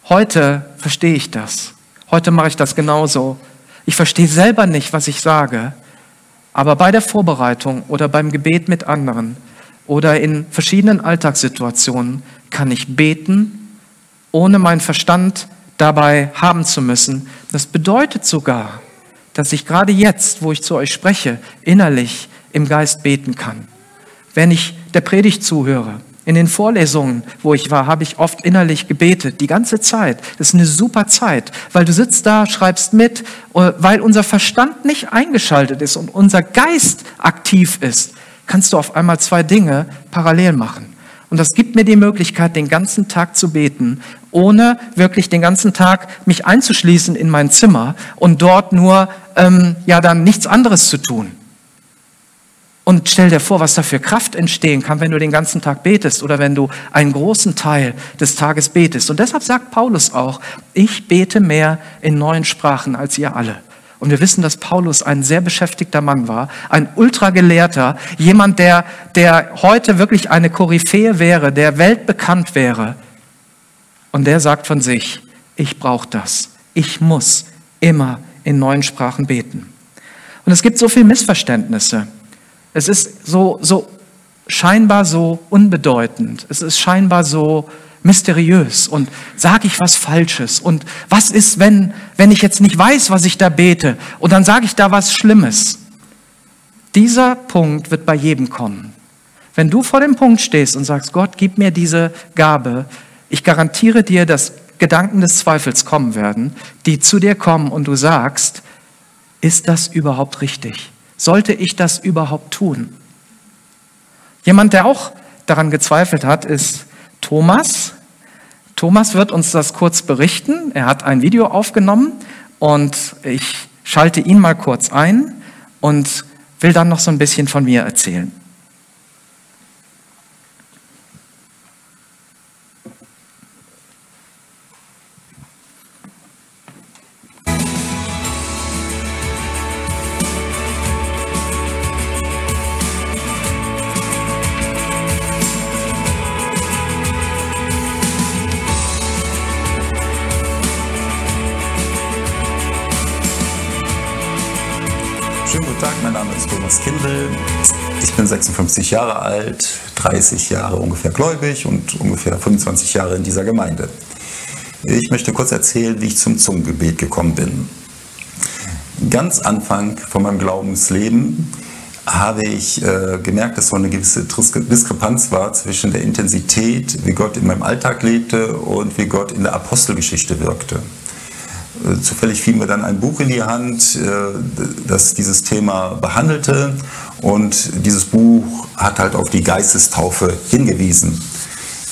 Heute verstehe ich das. Heute mache ich das genauso. Ich verstehe selber nicht, was ich sage, aber bei der Vorbereitung oder beim Gebet mit anderen oder in verschiedenen Alltagssituationen kann ich beten, ohne meinen Verstand dabei haben zu müssen. Das bedeutet sogar, dass ich gerade jetzt, wo ich zu euch spreche, innerlich im Geist beten kann. Wenn ich der Predigt zuhöre, in den Vorlesungen, wo ich war, habe ich oft innerlich gebetet, die ganze Zeit. Das ist eine super Zeit, weil du sitzt da, schreibst mit, äh, weil unser Verstand nicht eingeschaltet ist und unser Geist aktiv ist, kannst du auf einmal zwei Dinge parallel machen. Und das gibt mir die Möglichkeit, den ganzen Tag zu beten, ohne wirklich den ganzen Tag mich einzuschließen in mein Zimmer und dort nur ähm, ja dann nichts anderes zu tun. Und stell dir vor, was da für Kraft entstehen kann, wenn du den ganzen Tag betest oder wenn du einen großen Teil des Tages betest. Und deshalb sagt Paulus auch, ich bete mehr in neuen Sprachen als ihr alle. Und wir wissen, dass Paulus ein sehr beschäftigter Mann war, ein ultragelehrter, jemand, der, der heute wirklich eine Koryphäe wäre, der weltbekannt wäre. Und der sagt von sich, ich brauche das. Ich muss immer in neuen Sprachen beten. Und es gibt so viele Missverständnisse. Es ist so, so scheinbar so unbedeutend. Es ist scheinbar so mysteriös und sage ich was Falsches und was ist, wenn, wenn ich jetzt nicht weiß, was ich da bete und dann sage ich da was Schlimmes. Dieser Punkt wird bei jedem kommen. Wenn du vor dem Punkt stehst und sagst, Gott, gib mir diese Gabe, ich garantiere dir, dass Gedanken des Zweifels kommen werden, die zu dir kommen und du sagst, ist das überhaupt richtig? Sollte ich das überhaupt tun? Jemand, der auch daran gezweifelt hat, ist Thomas. Thomas wird uns das kurz berichten. Er hat ein Video aufgenommen und ich schalte ihn mal kurz ein und will dann noch so ein bisschen von mir erzählen. Thomas Kinwell. Ich bin 56 Jahre alt, 30 Jahre ungefähr gläubig und ungefähr 25 Jahre in dieser Gemeinde. Ich möchte kurz erzählen, wie ich zum Zungengebet gekommen bin. Ganz Anfang von meinem Glaubensleben habe ich äh, gemerkt, dass so eine gewisse Diskrepanz war zwischen der Intensität, wie Gott in meinem Alltag lebte und wie Gott in der Apostelgeschichte wirkte. Zufällig fiel mir dann ein Buch in die Hand, äh, das dieses Thema behandelte und dieses Buch hat halt auf die Geistestaufe hingewiesen.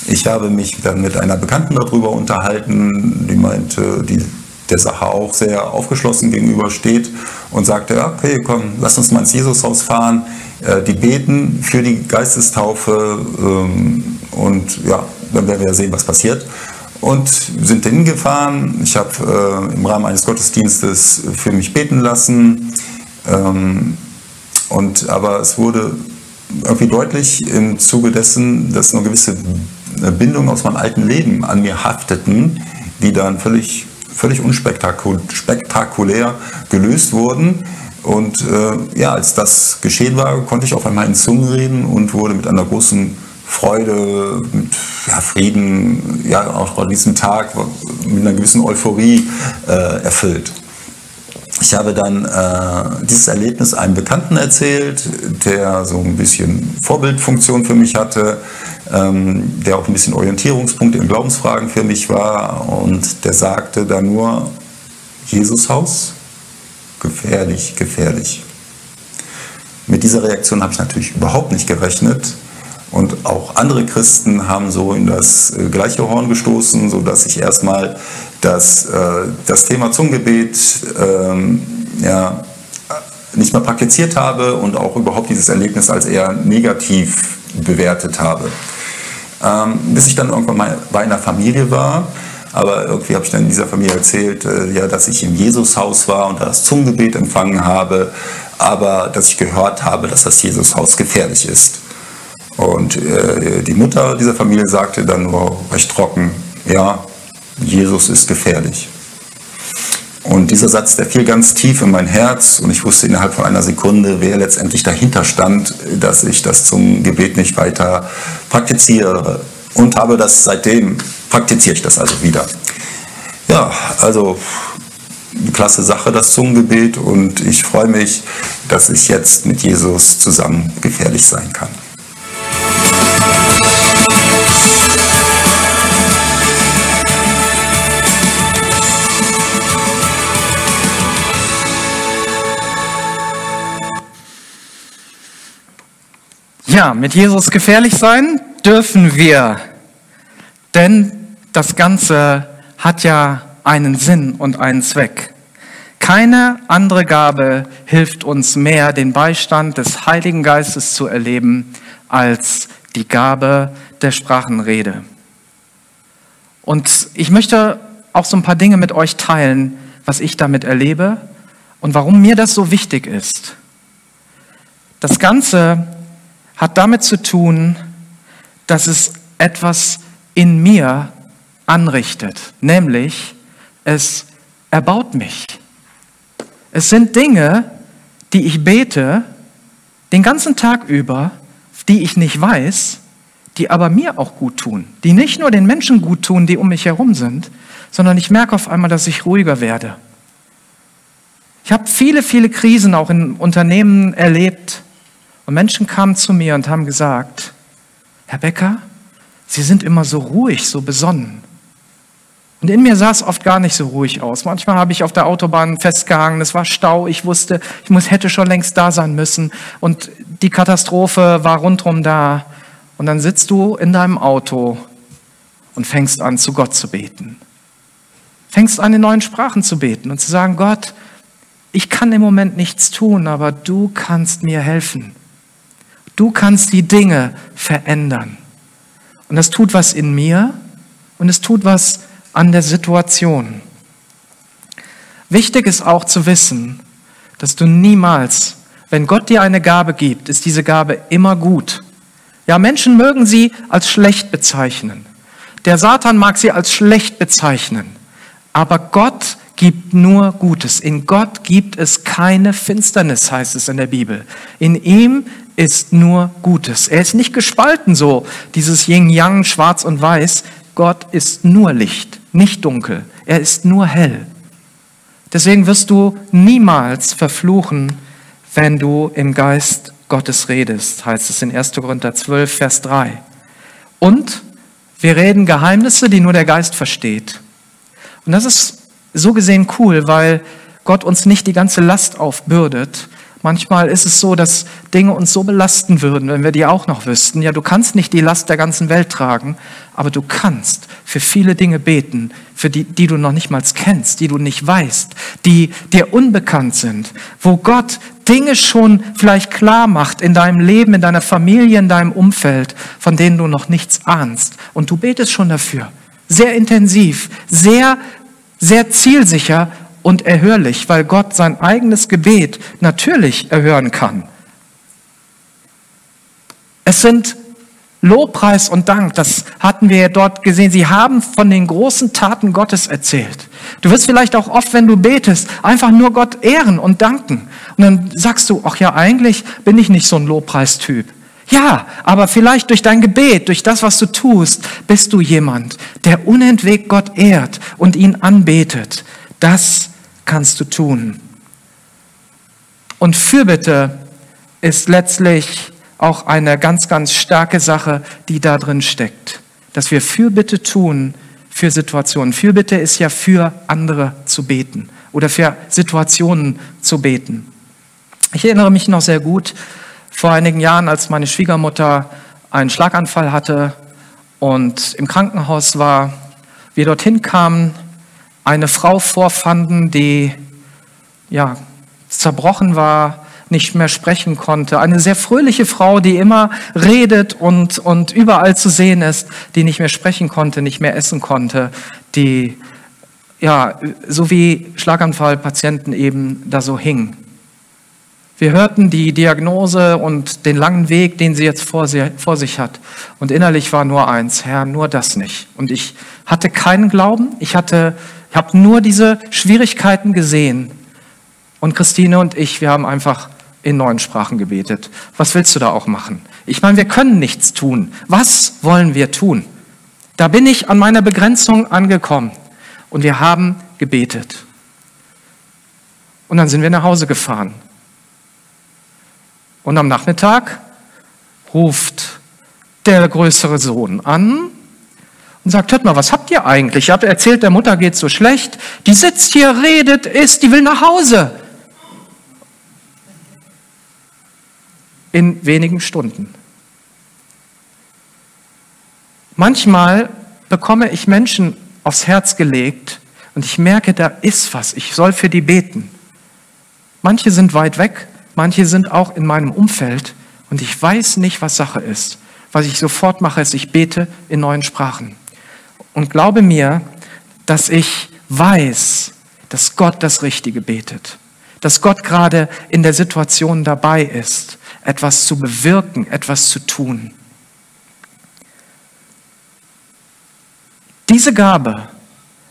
Ich habe mich dann mit einer Bekannten darüber unterhalten, die meinte, die der Sache auch sehr aufgeschlossen gegenübersteht und sagte, okay, komm, lass uns mal ins Jesushaus fahren. Äh, die beten für die Geistestaufe ähm, und ja, dann werden wir sehen, was passiert. Und sind hingefahren. Ich habe äh, im Rahmen eines Gottesdienstes für mich beten lassen. Ähm, und, aber es wurde irgendwie deutlich im Zuge dessen, dass eine gewisse Bindung aus meinem alten Leben an mir hafteten, die dann völlig völlig unspektakulär gelöst wurden. Und äh, ja, als das geschehen war, konnte ich auf einmal in Zungen reden und wurde mit einer großen Freude, mit ja, Frieden, ja auch an diesem Tag mit einer gewissen Euphorie äh, erfüllt. Ich habe dann äh, dieses Erlebnis einem Bekannten erzählt, der so ein bisschen Vorbildfunktion für mich hatte, ähm, der auch ein bisschen Orientierungspunkt in Glaubensfragen für mich war und der sagte da nur, Jesushaus, gefährlich, gefährlich. Mit dieser Reaktion habe ich natürlich überhaupt nicht gerechnet. Und auch andere Christen haben so in das äh, gleiche Horn gestoßen, sodass ich erstmal das, äh, das Thema Zungengebet ähm, ja, nicht mehr praktiziert habe und auch überhaupt dieses Erlebnis als eher negativ bewertet habe. Ähm, bis ich dann irgendwann mal bei einer Familie war. Aber irgendwie habe ich dann in dieser Familie erzählt, äh, ja, dass ich im Jesushaus war und das Zungengebet empfangen habe, aber dass ich gehört habe, dass das Jesushaus gefährlich ist. Und äh, die Mutter dieser Familie sagte dann nur recht trocken, ja, Jesus ist gefährlich. Und dieser Satz, der fiel ganz tief in mein Herz und ich wusste innerhalb von einer Sekunde, wer letztendlich dahinter stand, dass ich das zum Gebet nicht weiter praktiziere. Und habe das seitdem, praktiziere ich das also wieder. Ja, also klasse Sache, das Zungengebet und ich freue mich, dass ich jetzt mit Jesus zusammen gefährlich sein kann. Ja, mit Jesus gefährlich sein dürfen wir, denn das Ganze hat ja einen Sinn und einen Zweck. Keine andere Gabe hilft uns mehr, den Beistand des Heiligen Geistes zu erleben, als die Gabe der Sprachenrede. Und ich möchte auch so ein paar Dinge mit euch teilen, was ich damit erlebe und warum mir das so wichtig ist. Das Ganze hat damit zu tun, dass es etwas in mir anrichtet, nämlich es erbaut mich. Es sind Dinge, die ich bete den ganzen Tag über, die ich nicht weiß, die aber mir auch gut tun, die nicht nur den Menschen gut tun, die um mich herum sind, sondern ich merke auf einmal, dass ich ruhiger werde. Ich habe viele, viele Krisen auch in Unternehmen erlebt, und Menschen kamen zu mir und haben gesagt, Herr Becker, Sie sind immer so ruhig, so besonnen. Und in mir sah es oft gar nicht so ruhig aus. Manchmal habe ich auf der Autobahn festgehangen, es war Stau, ich wusste, ich muss, hätte schon längst da sein müssen und die Katastrophe war rundherum da. Und dann sitzt du in deinem Auto und fängst an, zu Gott zu beten. Fängst an, in neuen Sprachen zu beten und zu sagen, Gott, ich kann im Moment nichts tun, aber du kannst mir helfen. Du kannst die Dinge verändern. Und das tut was in mir und es tut was an der Situation. Wichtig ist auch zu wissen, dass du niemals, wenn Gott dir eine Gabe gibt, ist diese Gabe immer gut. Ja, Menschen mögen sie als schlecht bezeichnen. Der Satan mag sie als schlecht bezeichnen. Aber Gott gibt nur Gutes. In Gott gibt es keine Finsternis, heißt es in der Bibel. In ihm ist nur Gutes. Er ist nicht gespalten so, dieses Yin-Yang, schwarz und weiß. Gott ist nur Licht, nicht dunkel. Er ist nur hell. Deswegen wirst du niemals verfluchen, wenn du im Geist Gottes redest, heißt es in 1. Korinther 12, Vers 3. Und wir reden Geheimnisse, die nur der Geist versteht. Und das ist so gesehen cool, weil Gott uns nicht die ganze Last aufbürdet. Manchmal ist es so, dass Dinge uns so belasten würden, wenn wir die auch noch wüssten. Ja, du kannst nicht die Last der ganzen Welt tragen, aber du kannst für viele Dinge beten, für die, die du noch nicht mal kennst, die du nicht weißt, die dir unbekannt sind, wo Gott Dinge schon vielleicht klar macht in deinem Leben, in deiner Familie, in deinem Umfeld, von denen du noch nichts ahnst. Und du betest schon dafür. Sehr intensiv, sehr sehr zielsicher und erhörlich, weil Gott sein eigenes Gebet natürlich erhören kann. Es sind Lobpreis und Dank, das hatten wir dort gesehen. Sie haben von den großen Taten Gottes erzählt. Du wirst vielleicht auch oft, wenn du betest, einfach nur Gott ehren und danken. Und dann sagst du, ach ja, eigentlich bin ich nicht so ein Lobpreistyp. Ja, aber vielleicht durch dein Gebet, durch das, was du tust, bist du jemand, der unentwegt Gott ehrt und ihn anbetet. Das kannst du tun. Und Fürbitte ist letztlich auch eine ganz, ganz starke Sache, die da drin steckt. Dass wir Fürbitte tun für Situationen. Fürbitte ist ja für andere zu beten oder für Situationen zu beten. Ich erinnere mich noch sehr gut, vor einigen Jahren, als meine Schwiegermutter einen Schlaganfall hatte und im Krankenhaus war, wir dorthin kamen, eine Frau vorfanden, die ja, zerbrochen war, nicht mehr sprechen konnte. Eine sehr fröhliche Frau, die immer redet und, und überall zu sehen ist, die nicht mehr sprechen konnte, nicht mehr essen konnte, die, ja, so wie Schlaganfallpatienten eben da so hing. Wir hörten die Diagnose und den langen Weg, den sie jetzt vor, sie, vor sich hat. Und innerlich war nur eins, Herr, nur das nicht. Und ich hatte keinen Glauben, ich hatte, ich habe nur diese Schwierigkeiten gesehen. Und Christine und ich, wir haben einfach in neuen Sprachen gebetet. Was willst du da auch machen? Ich meine, wir können nichts tun. Was wollen wir tun? Da bin ich an meiner Begrenzung angekommen. Und wir haben gebetet. Und dann sind wir nach Hause gefahren. Und am Nachmittag ruft der größere Sohn an und sagt, hört mal, was habt ihr eigentlich? Ihr habt erzählt, der Mutter geht so schlecht. Die sitzt hier, redet, isst, die will nach Hause. In wenigen Stunden. Manchmal bekomme ich Menschen aufs Herz gelegt und ich merke, da ist was. Ich soll für die beten. Manche sind weit weg, Manche sind auch in meinem Umfeld und ich weiß nicht, was Sache ist. Was ich sofort mache, ist, ich bete in neuen Sprachen. Und glaube mir, dass ich weiß, dass Gott das Richtige betet. Dass Gott gerade in der Situation dabei ist, etwas zu bewirken, etwas zu tun. Diese Gabe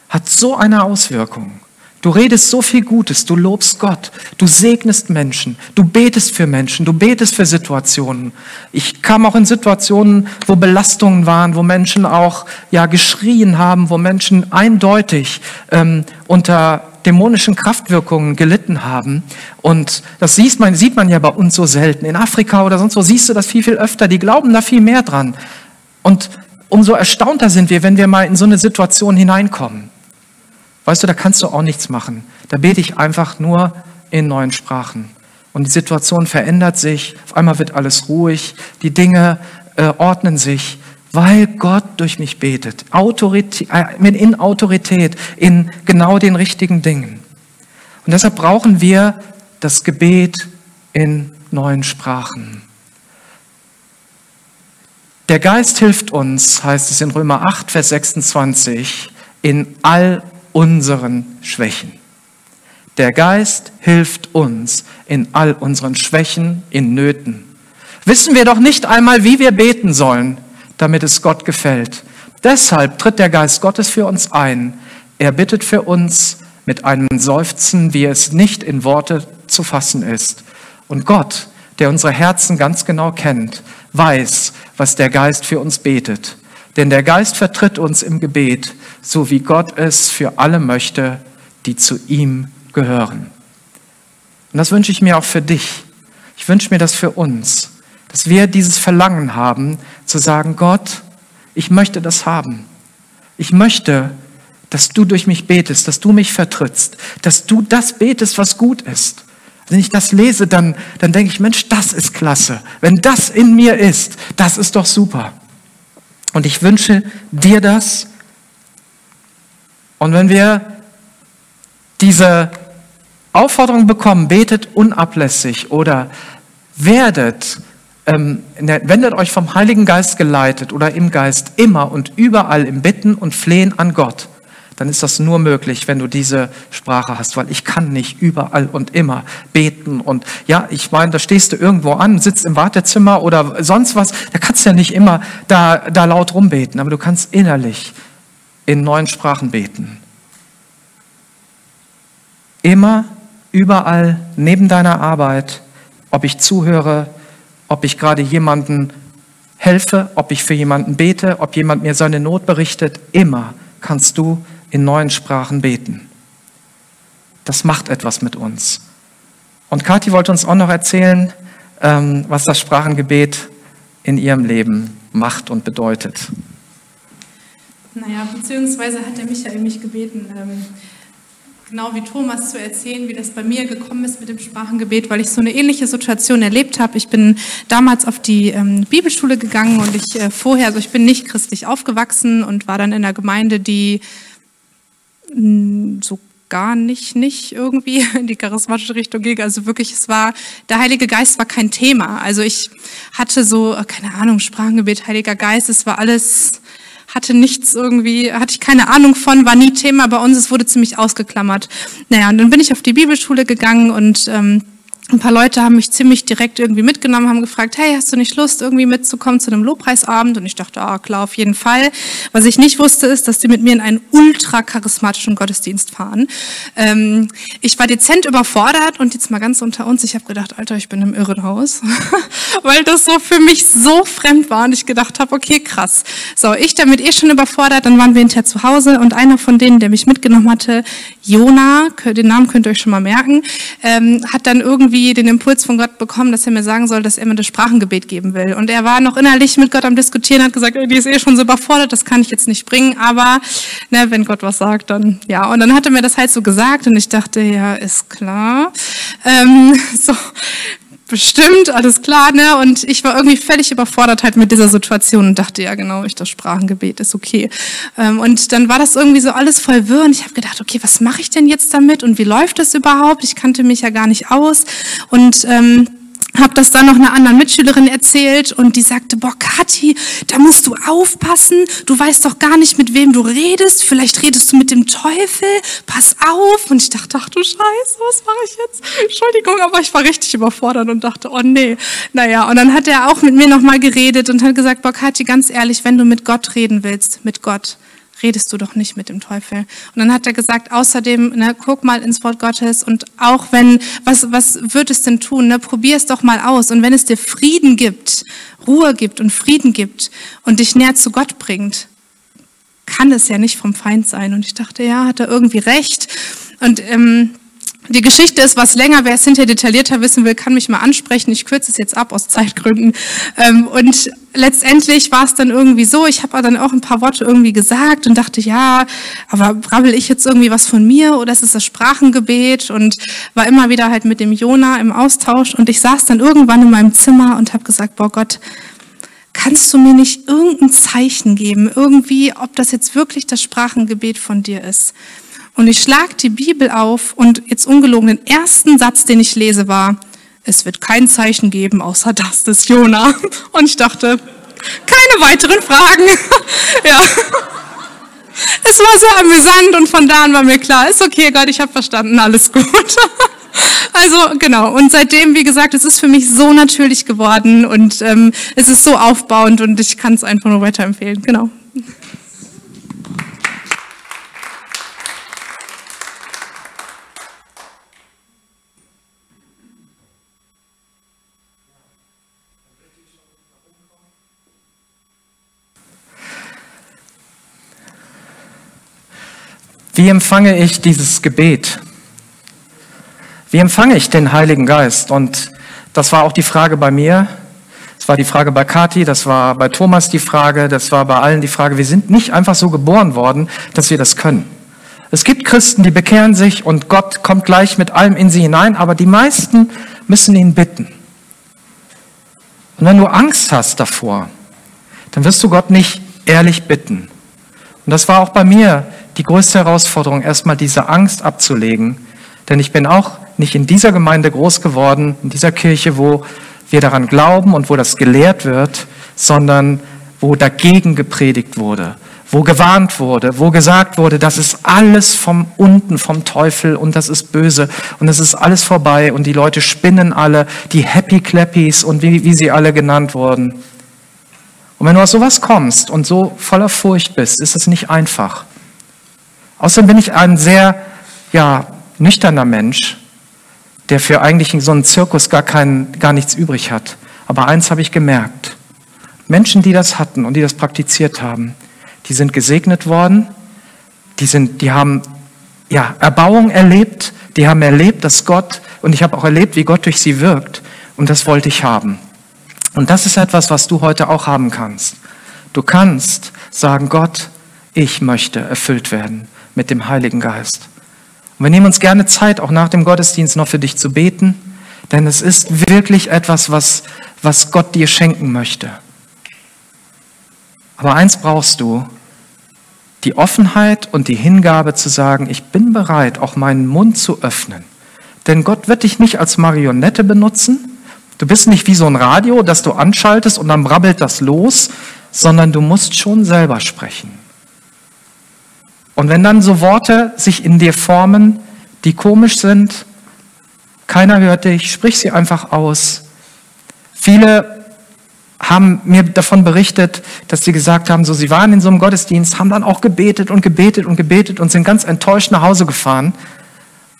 hat so eine Auswirkung. Du redest so viel Gutes, du lobst Gott, du segnest Menschen, du betest für Menschen, du betest für Situationen. Ich kam auch in Situationen, wo Belastungen waren, wo Menschen auch ja geschrien haben, wo Menschen eindeutig ähm, unter dämonischen Kraftwirkungen gelitten haben. Und das sieht man, sieht man ja bei uns so selten. In Afrika oder sonst wo siehst du das viel, viel öfter. Die glauben da viel mehr dran. Und umso erstaunter sind wir, wenn wir mal in so eine Situation hineinkommen. Weißt du, da kannst du auch nichts machen. Da bete ich einfach nur in neuen Sprachen. Und die Situation verändert sich, auf einmal wird alles ruhig, die Dinge äh, ordnen sich, weil Gott durch mich betet. Autorität, äh, in Autorität, in genau den richtigen Dingen. Und deshalb brauchen wir das Gebet in neuen Sprachen. Der Geist hilft uns, heißt es in Römer 8, Vers 26, in all unseren Schwächen. Der Geist hilft uns in all unseren Schwächen, in Nöten. Wissen wir doch nicht einmal, wie wir beten sollen, damit es Gott gefällt. Deshalb tritt der Geist Gottes für uns ein. Er bittet für uns mit einem Seufzen, wie es nicht in Worte zu fassen ist. Und Gott, der unsere Herzen ganz genau kennt, weiß, was der Geist für uns betet. Denn der Geist vertritt uns im Gebet, so wie Gott es für alle möchte, die zu ihm gehören. Und das wünsche ich mir auch für dich. Ich wünsche mir das für uns, dass wir dieses Verlangen haben, zu sagen, Gott, ich möchte das haben. Ich möchte, dass du durch mich betest, dass du mich vertrittst, dass du das betest, was gut ist. Wenn ich das lese, dann, dann denke ich, Mensch, das ist klasse. Wenn das in mir ist, das ist doch super. Und ich wünsche dir das. Und wenn wir diese Aufforderung bekommen, betet unablässig oder werdet, ähm, wendet euch vom Heiligen Geist geleitet oder im Geist immer und überall im Bitten und Flehen an Gott, dann ist das nur möglich, wenn du diese Sprache hast, weil ich kann nicht überall und immer beten und ja, ich meine, da stehst du irgendwo an, sitzt im Wartezimmer oder sonst was, da kannst du ja nicht immer da, da laut rumbeten, aber du kannst innerlich in neuen Sprachen beten. Immer, überall, neben deiner Arbeit, ob ich zuhöre, ob ich gerade jemanden helfe, ob ich für jemanden bete, ob jemand mir seine Not berichtet, immer kannst du in neuen Sprachen beten. Das macht etwas mit uns. Und Kathi wollte uns auch noch erzählen, ähm, was das Sprachengebet in ihrem Leben macht und bedeutet. Naja, beziehungsweise hat der Michael mich gebeten, ähm, genau wie Thomas zu erzählen, wie das bei mir gekommen ist mit dem Sprachengebet, weil ich so eine ähnliche Situation erlebt habe. Ich bin damals auf die ähm, Bibelschule gegangen und ich äh, vorher, also ich bin nicht christlich aufgewachsen und war dann in einer Gemeinde, die so gar nicht, nicht irgendwie in die charismatische Richtung ging. Also wirklich, es war, der Heilige Geist war kein Thema. Also ich hatte so, äh, keine Ahnung, Sprachengebet, Heiliger Geist, es war alles, hatte nichts irgendwie, hatte ich keine Ahnung von, war nie Thema bei uns, es wurde ziemlich ausgeklammert. Naja, und dann bin ich auf die Bibelschule gegangen und ähm, ein paar Leute haben mich ziemlich direkt irgendwie mitgenommen, haben gefragt, hey, hast du nicht Lust, irgendwie mitzukommen zu einem Lobpreisabend? Und ich dachte, ah, klar, auf jeden Fall. Was ich nicht wusste, ist, dass die mit mir in einen ultra charismatischen Gottesdienst fahren. Ähm, ich war dezent überfordert und jetzt mal ganz unter uns, ich habe gedacht, Alter, ich bin im Irrenhaus, weil das so für mich so fremd war und ich gedacht habe, okay, krass. So, ich damit eh schon überfordert, dann waren wir hinterher zu Hause und einer von denen, der mich mitgenommen hatte, Jona, den Namen könnt ihr euch schon mal merken, ähm, hat dann irgendwie den Impuls von Gott bekommen, dass er mir sagen soll, dass er mir das Sprachengebet geben will. Und er war noch innerlich mit Gott am Diskutieren, hat gesagt, die ist eh schon so überfordert, das kann ich jetzt nicht bringen, aber ne, wenn Gott was sagt, dann ja. Und dann hat er mir das halt so gesagt und ich dachte, ja, ist klar. Ähm, so, bestimmt, alles klar, ne? Und ich war irgendwie völlig überfordert halt mit dieser Situation und dachte, ja genau, ich das Sprachengebet ist okay. Ähm, und dann war das irgendwie so alles voll wirr und ich habe gedacht, okay, was mache ich denn jetzt damit und wie läuft das überhaupt? Ich kannte mich ja gar nicht aus und ähm, habe das dann noch einer anderen Mitschülerin erzählt und die sagte, boah, Kathi, da musst du aufpassen, du weißt doch gar nicht, mit wem du redest, vielleicht redest du mit dem Teufel, pass auf. Und ich dachte, ach du Scheiße, was mache ich jetzt? Entschuldigung, aber ich war richtig überfordert und dachte, oh nee. Naja, und dann hat er auch mit mir nochmal geredet und hat gesagt, boah, Kathi, ganz ehrlich, wenn du mit Gott reden willst, mit Gott, redest du doch nicht mit dem Teufel. Und dann hat er gesagt, außerdem, ne, guck mal ins Wort Gottes und auch wenn, was, was wird es denn tun? Ne? Probier es doch mal aus. Und wenn es dir Frieden gibt, Ruhe gibt und Frieden gibt und dich näher zu Gott bringt, kann es ja nicht vom Feind sein. Und ich dachte, ja, hat er irgendwie recht. Und ähm, die Geschichte ist was länger. Wer es hinterher detaillierter wissen will, kann mich mal ansprechen. Ich kürze es jetzt ab aus Zeitgründen. Ähm, und letztendlich war es dann irgendwie so, ich habe dann auch ein paar Worte irgendwie gesagt und dachte, ja, aber brabbel ich jetzt irgendwie was von mir oder ist es das Sprachengebet? Und war immer wieder halt mit dem Jona im Austausch. Und ich saß dann irgendwann in meinem Zimmer und habe gesagt, boah Gott, kannst du mir nicht irgendein Zeichen geben, irgendwie, ob das jetzt wirklich das Sprachengebet von dir ist? Und ich schlag die Bibel auf und jetzt ungelogen, den ersten Satz, den ich lese, war, es wird kein Zeichen geben, außer das des Jona. Und ich dachte, keine weiteren Fragen. ja. Es war sehr amüsant und von da an war mir klar, ist okay, Gott, ich habe verstanden, alles gut. Also genau, und seitdem, wie gesagt, es ist für mich so natürlich geworden und ähm, es ist so aufbauend und ich kann es einfach nur weiterempfehlen. Genau. Wie empfange ich dieses Gebet? Wie empfange ich den Heiligen Geist? Und das war auch die Frage bei mir. Das war die Frage bei Kathi, das war bei Thomas die Frage, das war bei allen die Frage. Wir sind nicht einfach so geboren worden, dass wir das können. Es gibt Christen, die bekehren sich und Gott kommt gleich mit allem in sie hinein, aber die meisten müssen ihn bitten. Und wenn du Angst hast davor, dann wirst du Gott nicht ehrlich bitten. Und das war auch bei mir die größte Herausforderung, erstmal diese Angst abzulegen. Denn ich bin auch nicht in dieser Gemeinde groß geworden, in dieser Kirche, wo wir daran glauben und wo das gelehrt wird, sondern wo dagegen gepredigt wurde, wo gewarnt wurde, wo gesagt wurde, das ist alles vom unten, vom Teufel und das ist böse und es ist alles vorbei und die Leute spinnen alle, die Happy Clappies und wie, wie sie alle genannt wurden. Und wenn du aus sowas kommst und so voller Furcht bist, ist es nicht einfach. Außerdem bin ich ein sehr, ja, nüchterner Mensch, der für eigentlich so einen Zirkus gar, kein, gar nichts übrig hat. Aber eins habe ich gemerkt. Menschen, die das hatten und die das praktiziert haben, die sind gesegnet worden, die, sind, die haben ja, Erbauung erlebt, die haben erlebt, dass Gott, und ich habe auch erlebt, wie Gott durch sie wirkt, und das wollte ich haben. Und das ist etwas, was du heute auch haben kannst. Du kannst sagen, Gott, ich möchte erfüllt werden mit dem Heiligen Geist. Und wir nehmen uns gerne Zeit, auch nach dem Gottesdienst noch für dich zu beten, denn es ist wirklich etwas, was, was Gott dir schenken möchte. Aber eins brauchst du, die Offenheit und die Hingabe zu sagen, ich bin bereit, auch meinen Mund zu öffnen. Denn Gott wird dich nicht als Marionette benutzen. Du bist nicht wie so ein Radio, das du anschaltest und dann brabbelt das los, sondern du musst schon selber sprechen. Und wenn dann so Worte sich in dir formen, die komisch sind, keiner hört dich, sprich sie einfach aus. Viele haben mir davon berichtet, dass sie gesagt haben, so sie waren in so einem Gottesdienst, haben dann auch gebetet und gebetet und gebetet und sind ganz enttäuscht nach Hause gefahren.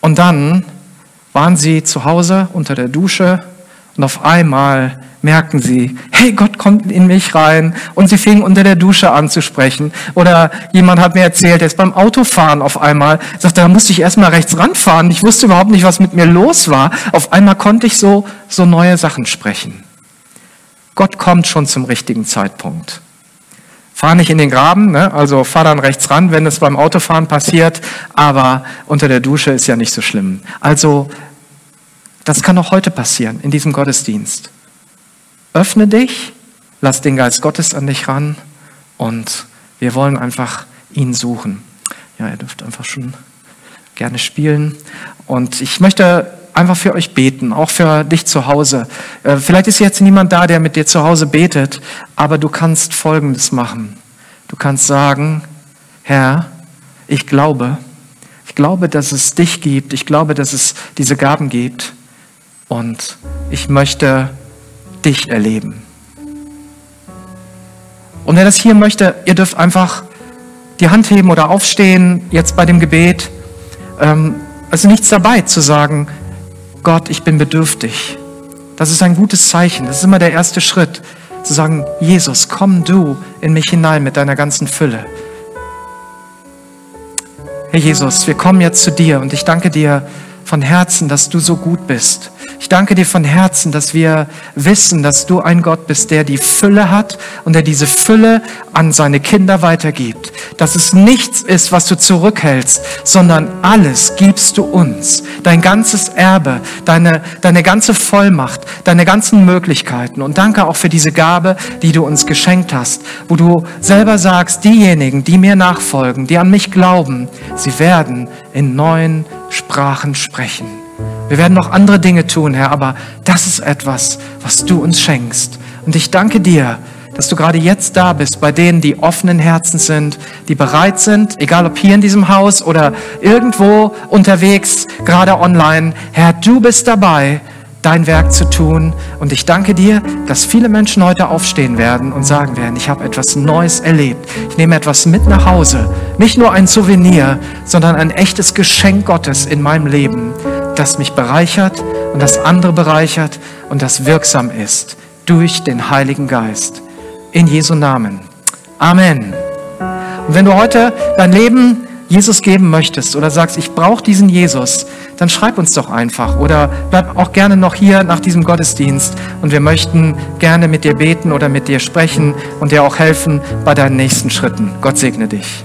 Und dann waren sie zu Hause unter der Dusche und auf einmal merkten sie, hey, Gott kommt in mich rein und sie fingen unter der Dusche an zu sprechen. Oder jemand hat mir erzählt, er ist beim Autofahren auf einmal, sagte, da musste ich erstmal rechts ranfahren, ich wusste überhaupt nicht, was mit mir los war. Auf einmal konnte ich so, so neue Sachen sprechen. Gott kommt schon zum richtigen Zeitpunkt. Fahr nicht in den Graben, ne? also fahr dann rechts ran, wenn es beim Autofahren passiert, aber unter der Dusche ist ja nicht so schlimm. Also, das kann auch heute passieren, in diesem Gottesdienst. Öffne dich, lass den Geist Gottes an dich ran und wir wollen einfach ihn suchen. Ja, ihr dürft einfach schon gerne spielen. Und ich möchte einfach für euch beten, auch für dich zu Hause. Äh, vielleicht ist jetzt niemand da, der mit dir zu Hause betet, aber du kannst Folgendes machen. Du kannst sagen, Herr, ich glaube, ich glaube, dass es dich gibt, ich glaube, dass es diese Gaben gibt und ich möchte dich erleben. Und wer das hier möchte, ihr dürft einfach die Hand heben oder aufstehen, jetzt bei dem Gebet. Ähm, also nichts dabei zu sagen, Gott, ich bin bedürftig. Das ist ein gutes Zeichen. Das ist immer der erste Schritt, zu sagen, Jesus, komm du in mich hinein mit deiner ganzen Fülle. Herr Jesus, wir kommen jetzt zu dir und ich danke dir von Herzen, dass du so gut bist. Ich danke dir von Herzen, dass wir wissen, dass du ein Gott bist, der die Fülle hat und der diese Fülle an seine Kinder weitergibt. Dass es nichts ist, was du zurückhältst, sondern alles gibst du uns. Dein ganzes Erbe, deine, deine ganze Vollmacht, deine ganzen Möglichkeiten. Und danke auch für diese Gabe, die du uns geschenkt hast, wo du selber sagst, diejenigen, die mir nachfolgen, die an mich glauben, sie werden in neuen Sprachen sprechen. Wir werden noch andere Dinge tun, Herr, aber das ist etwas, was du uns schenkst. Und ich danke dir, dass du gerade jetzt da bist, bei denen, die offenen Herzen sind, die bereit sind, egal ob hier in diesem Haus oder irgendwo unterwegs, gerade online. Herr, du bist dabei, dein Werk zu tun. Und ich danke dir, dass viele Menschen heute aufstehen werden und sagen werden, ich habe etwas Neues erlebt. Ich nehme etwas mit nach Hause. Nicht nur ein Souvenir, sondern ein echtes Geschenk Gottes in meinem Leben das mich bereichert und das andere bereichert und das wirksam ist durch den Heiligen Geist. In Jesu Namen. Amen. Und wenn du heute dein Leben Jesus geben möchtest oder sagst, ich brauche diesen Jesus, dann schreib uns doch einfach oder bleib auch gerne noch hier nach diesem Gottesdienst und wir möchten gerne mit dir beten oder mit dir sprechen und dir auch helfen bei deinen nächsten Schritten. Gott segne dich.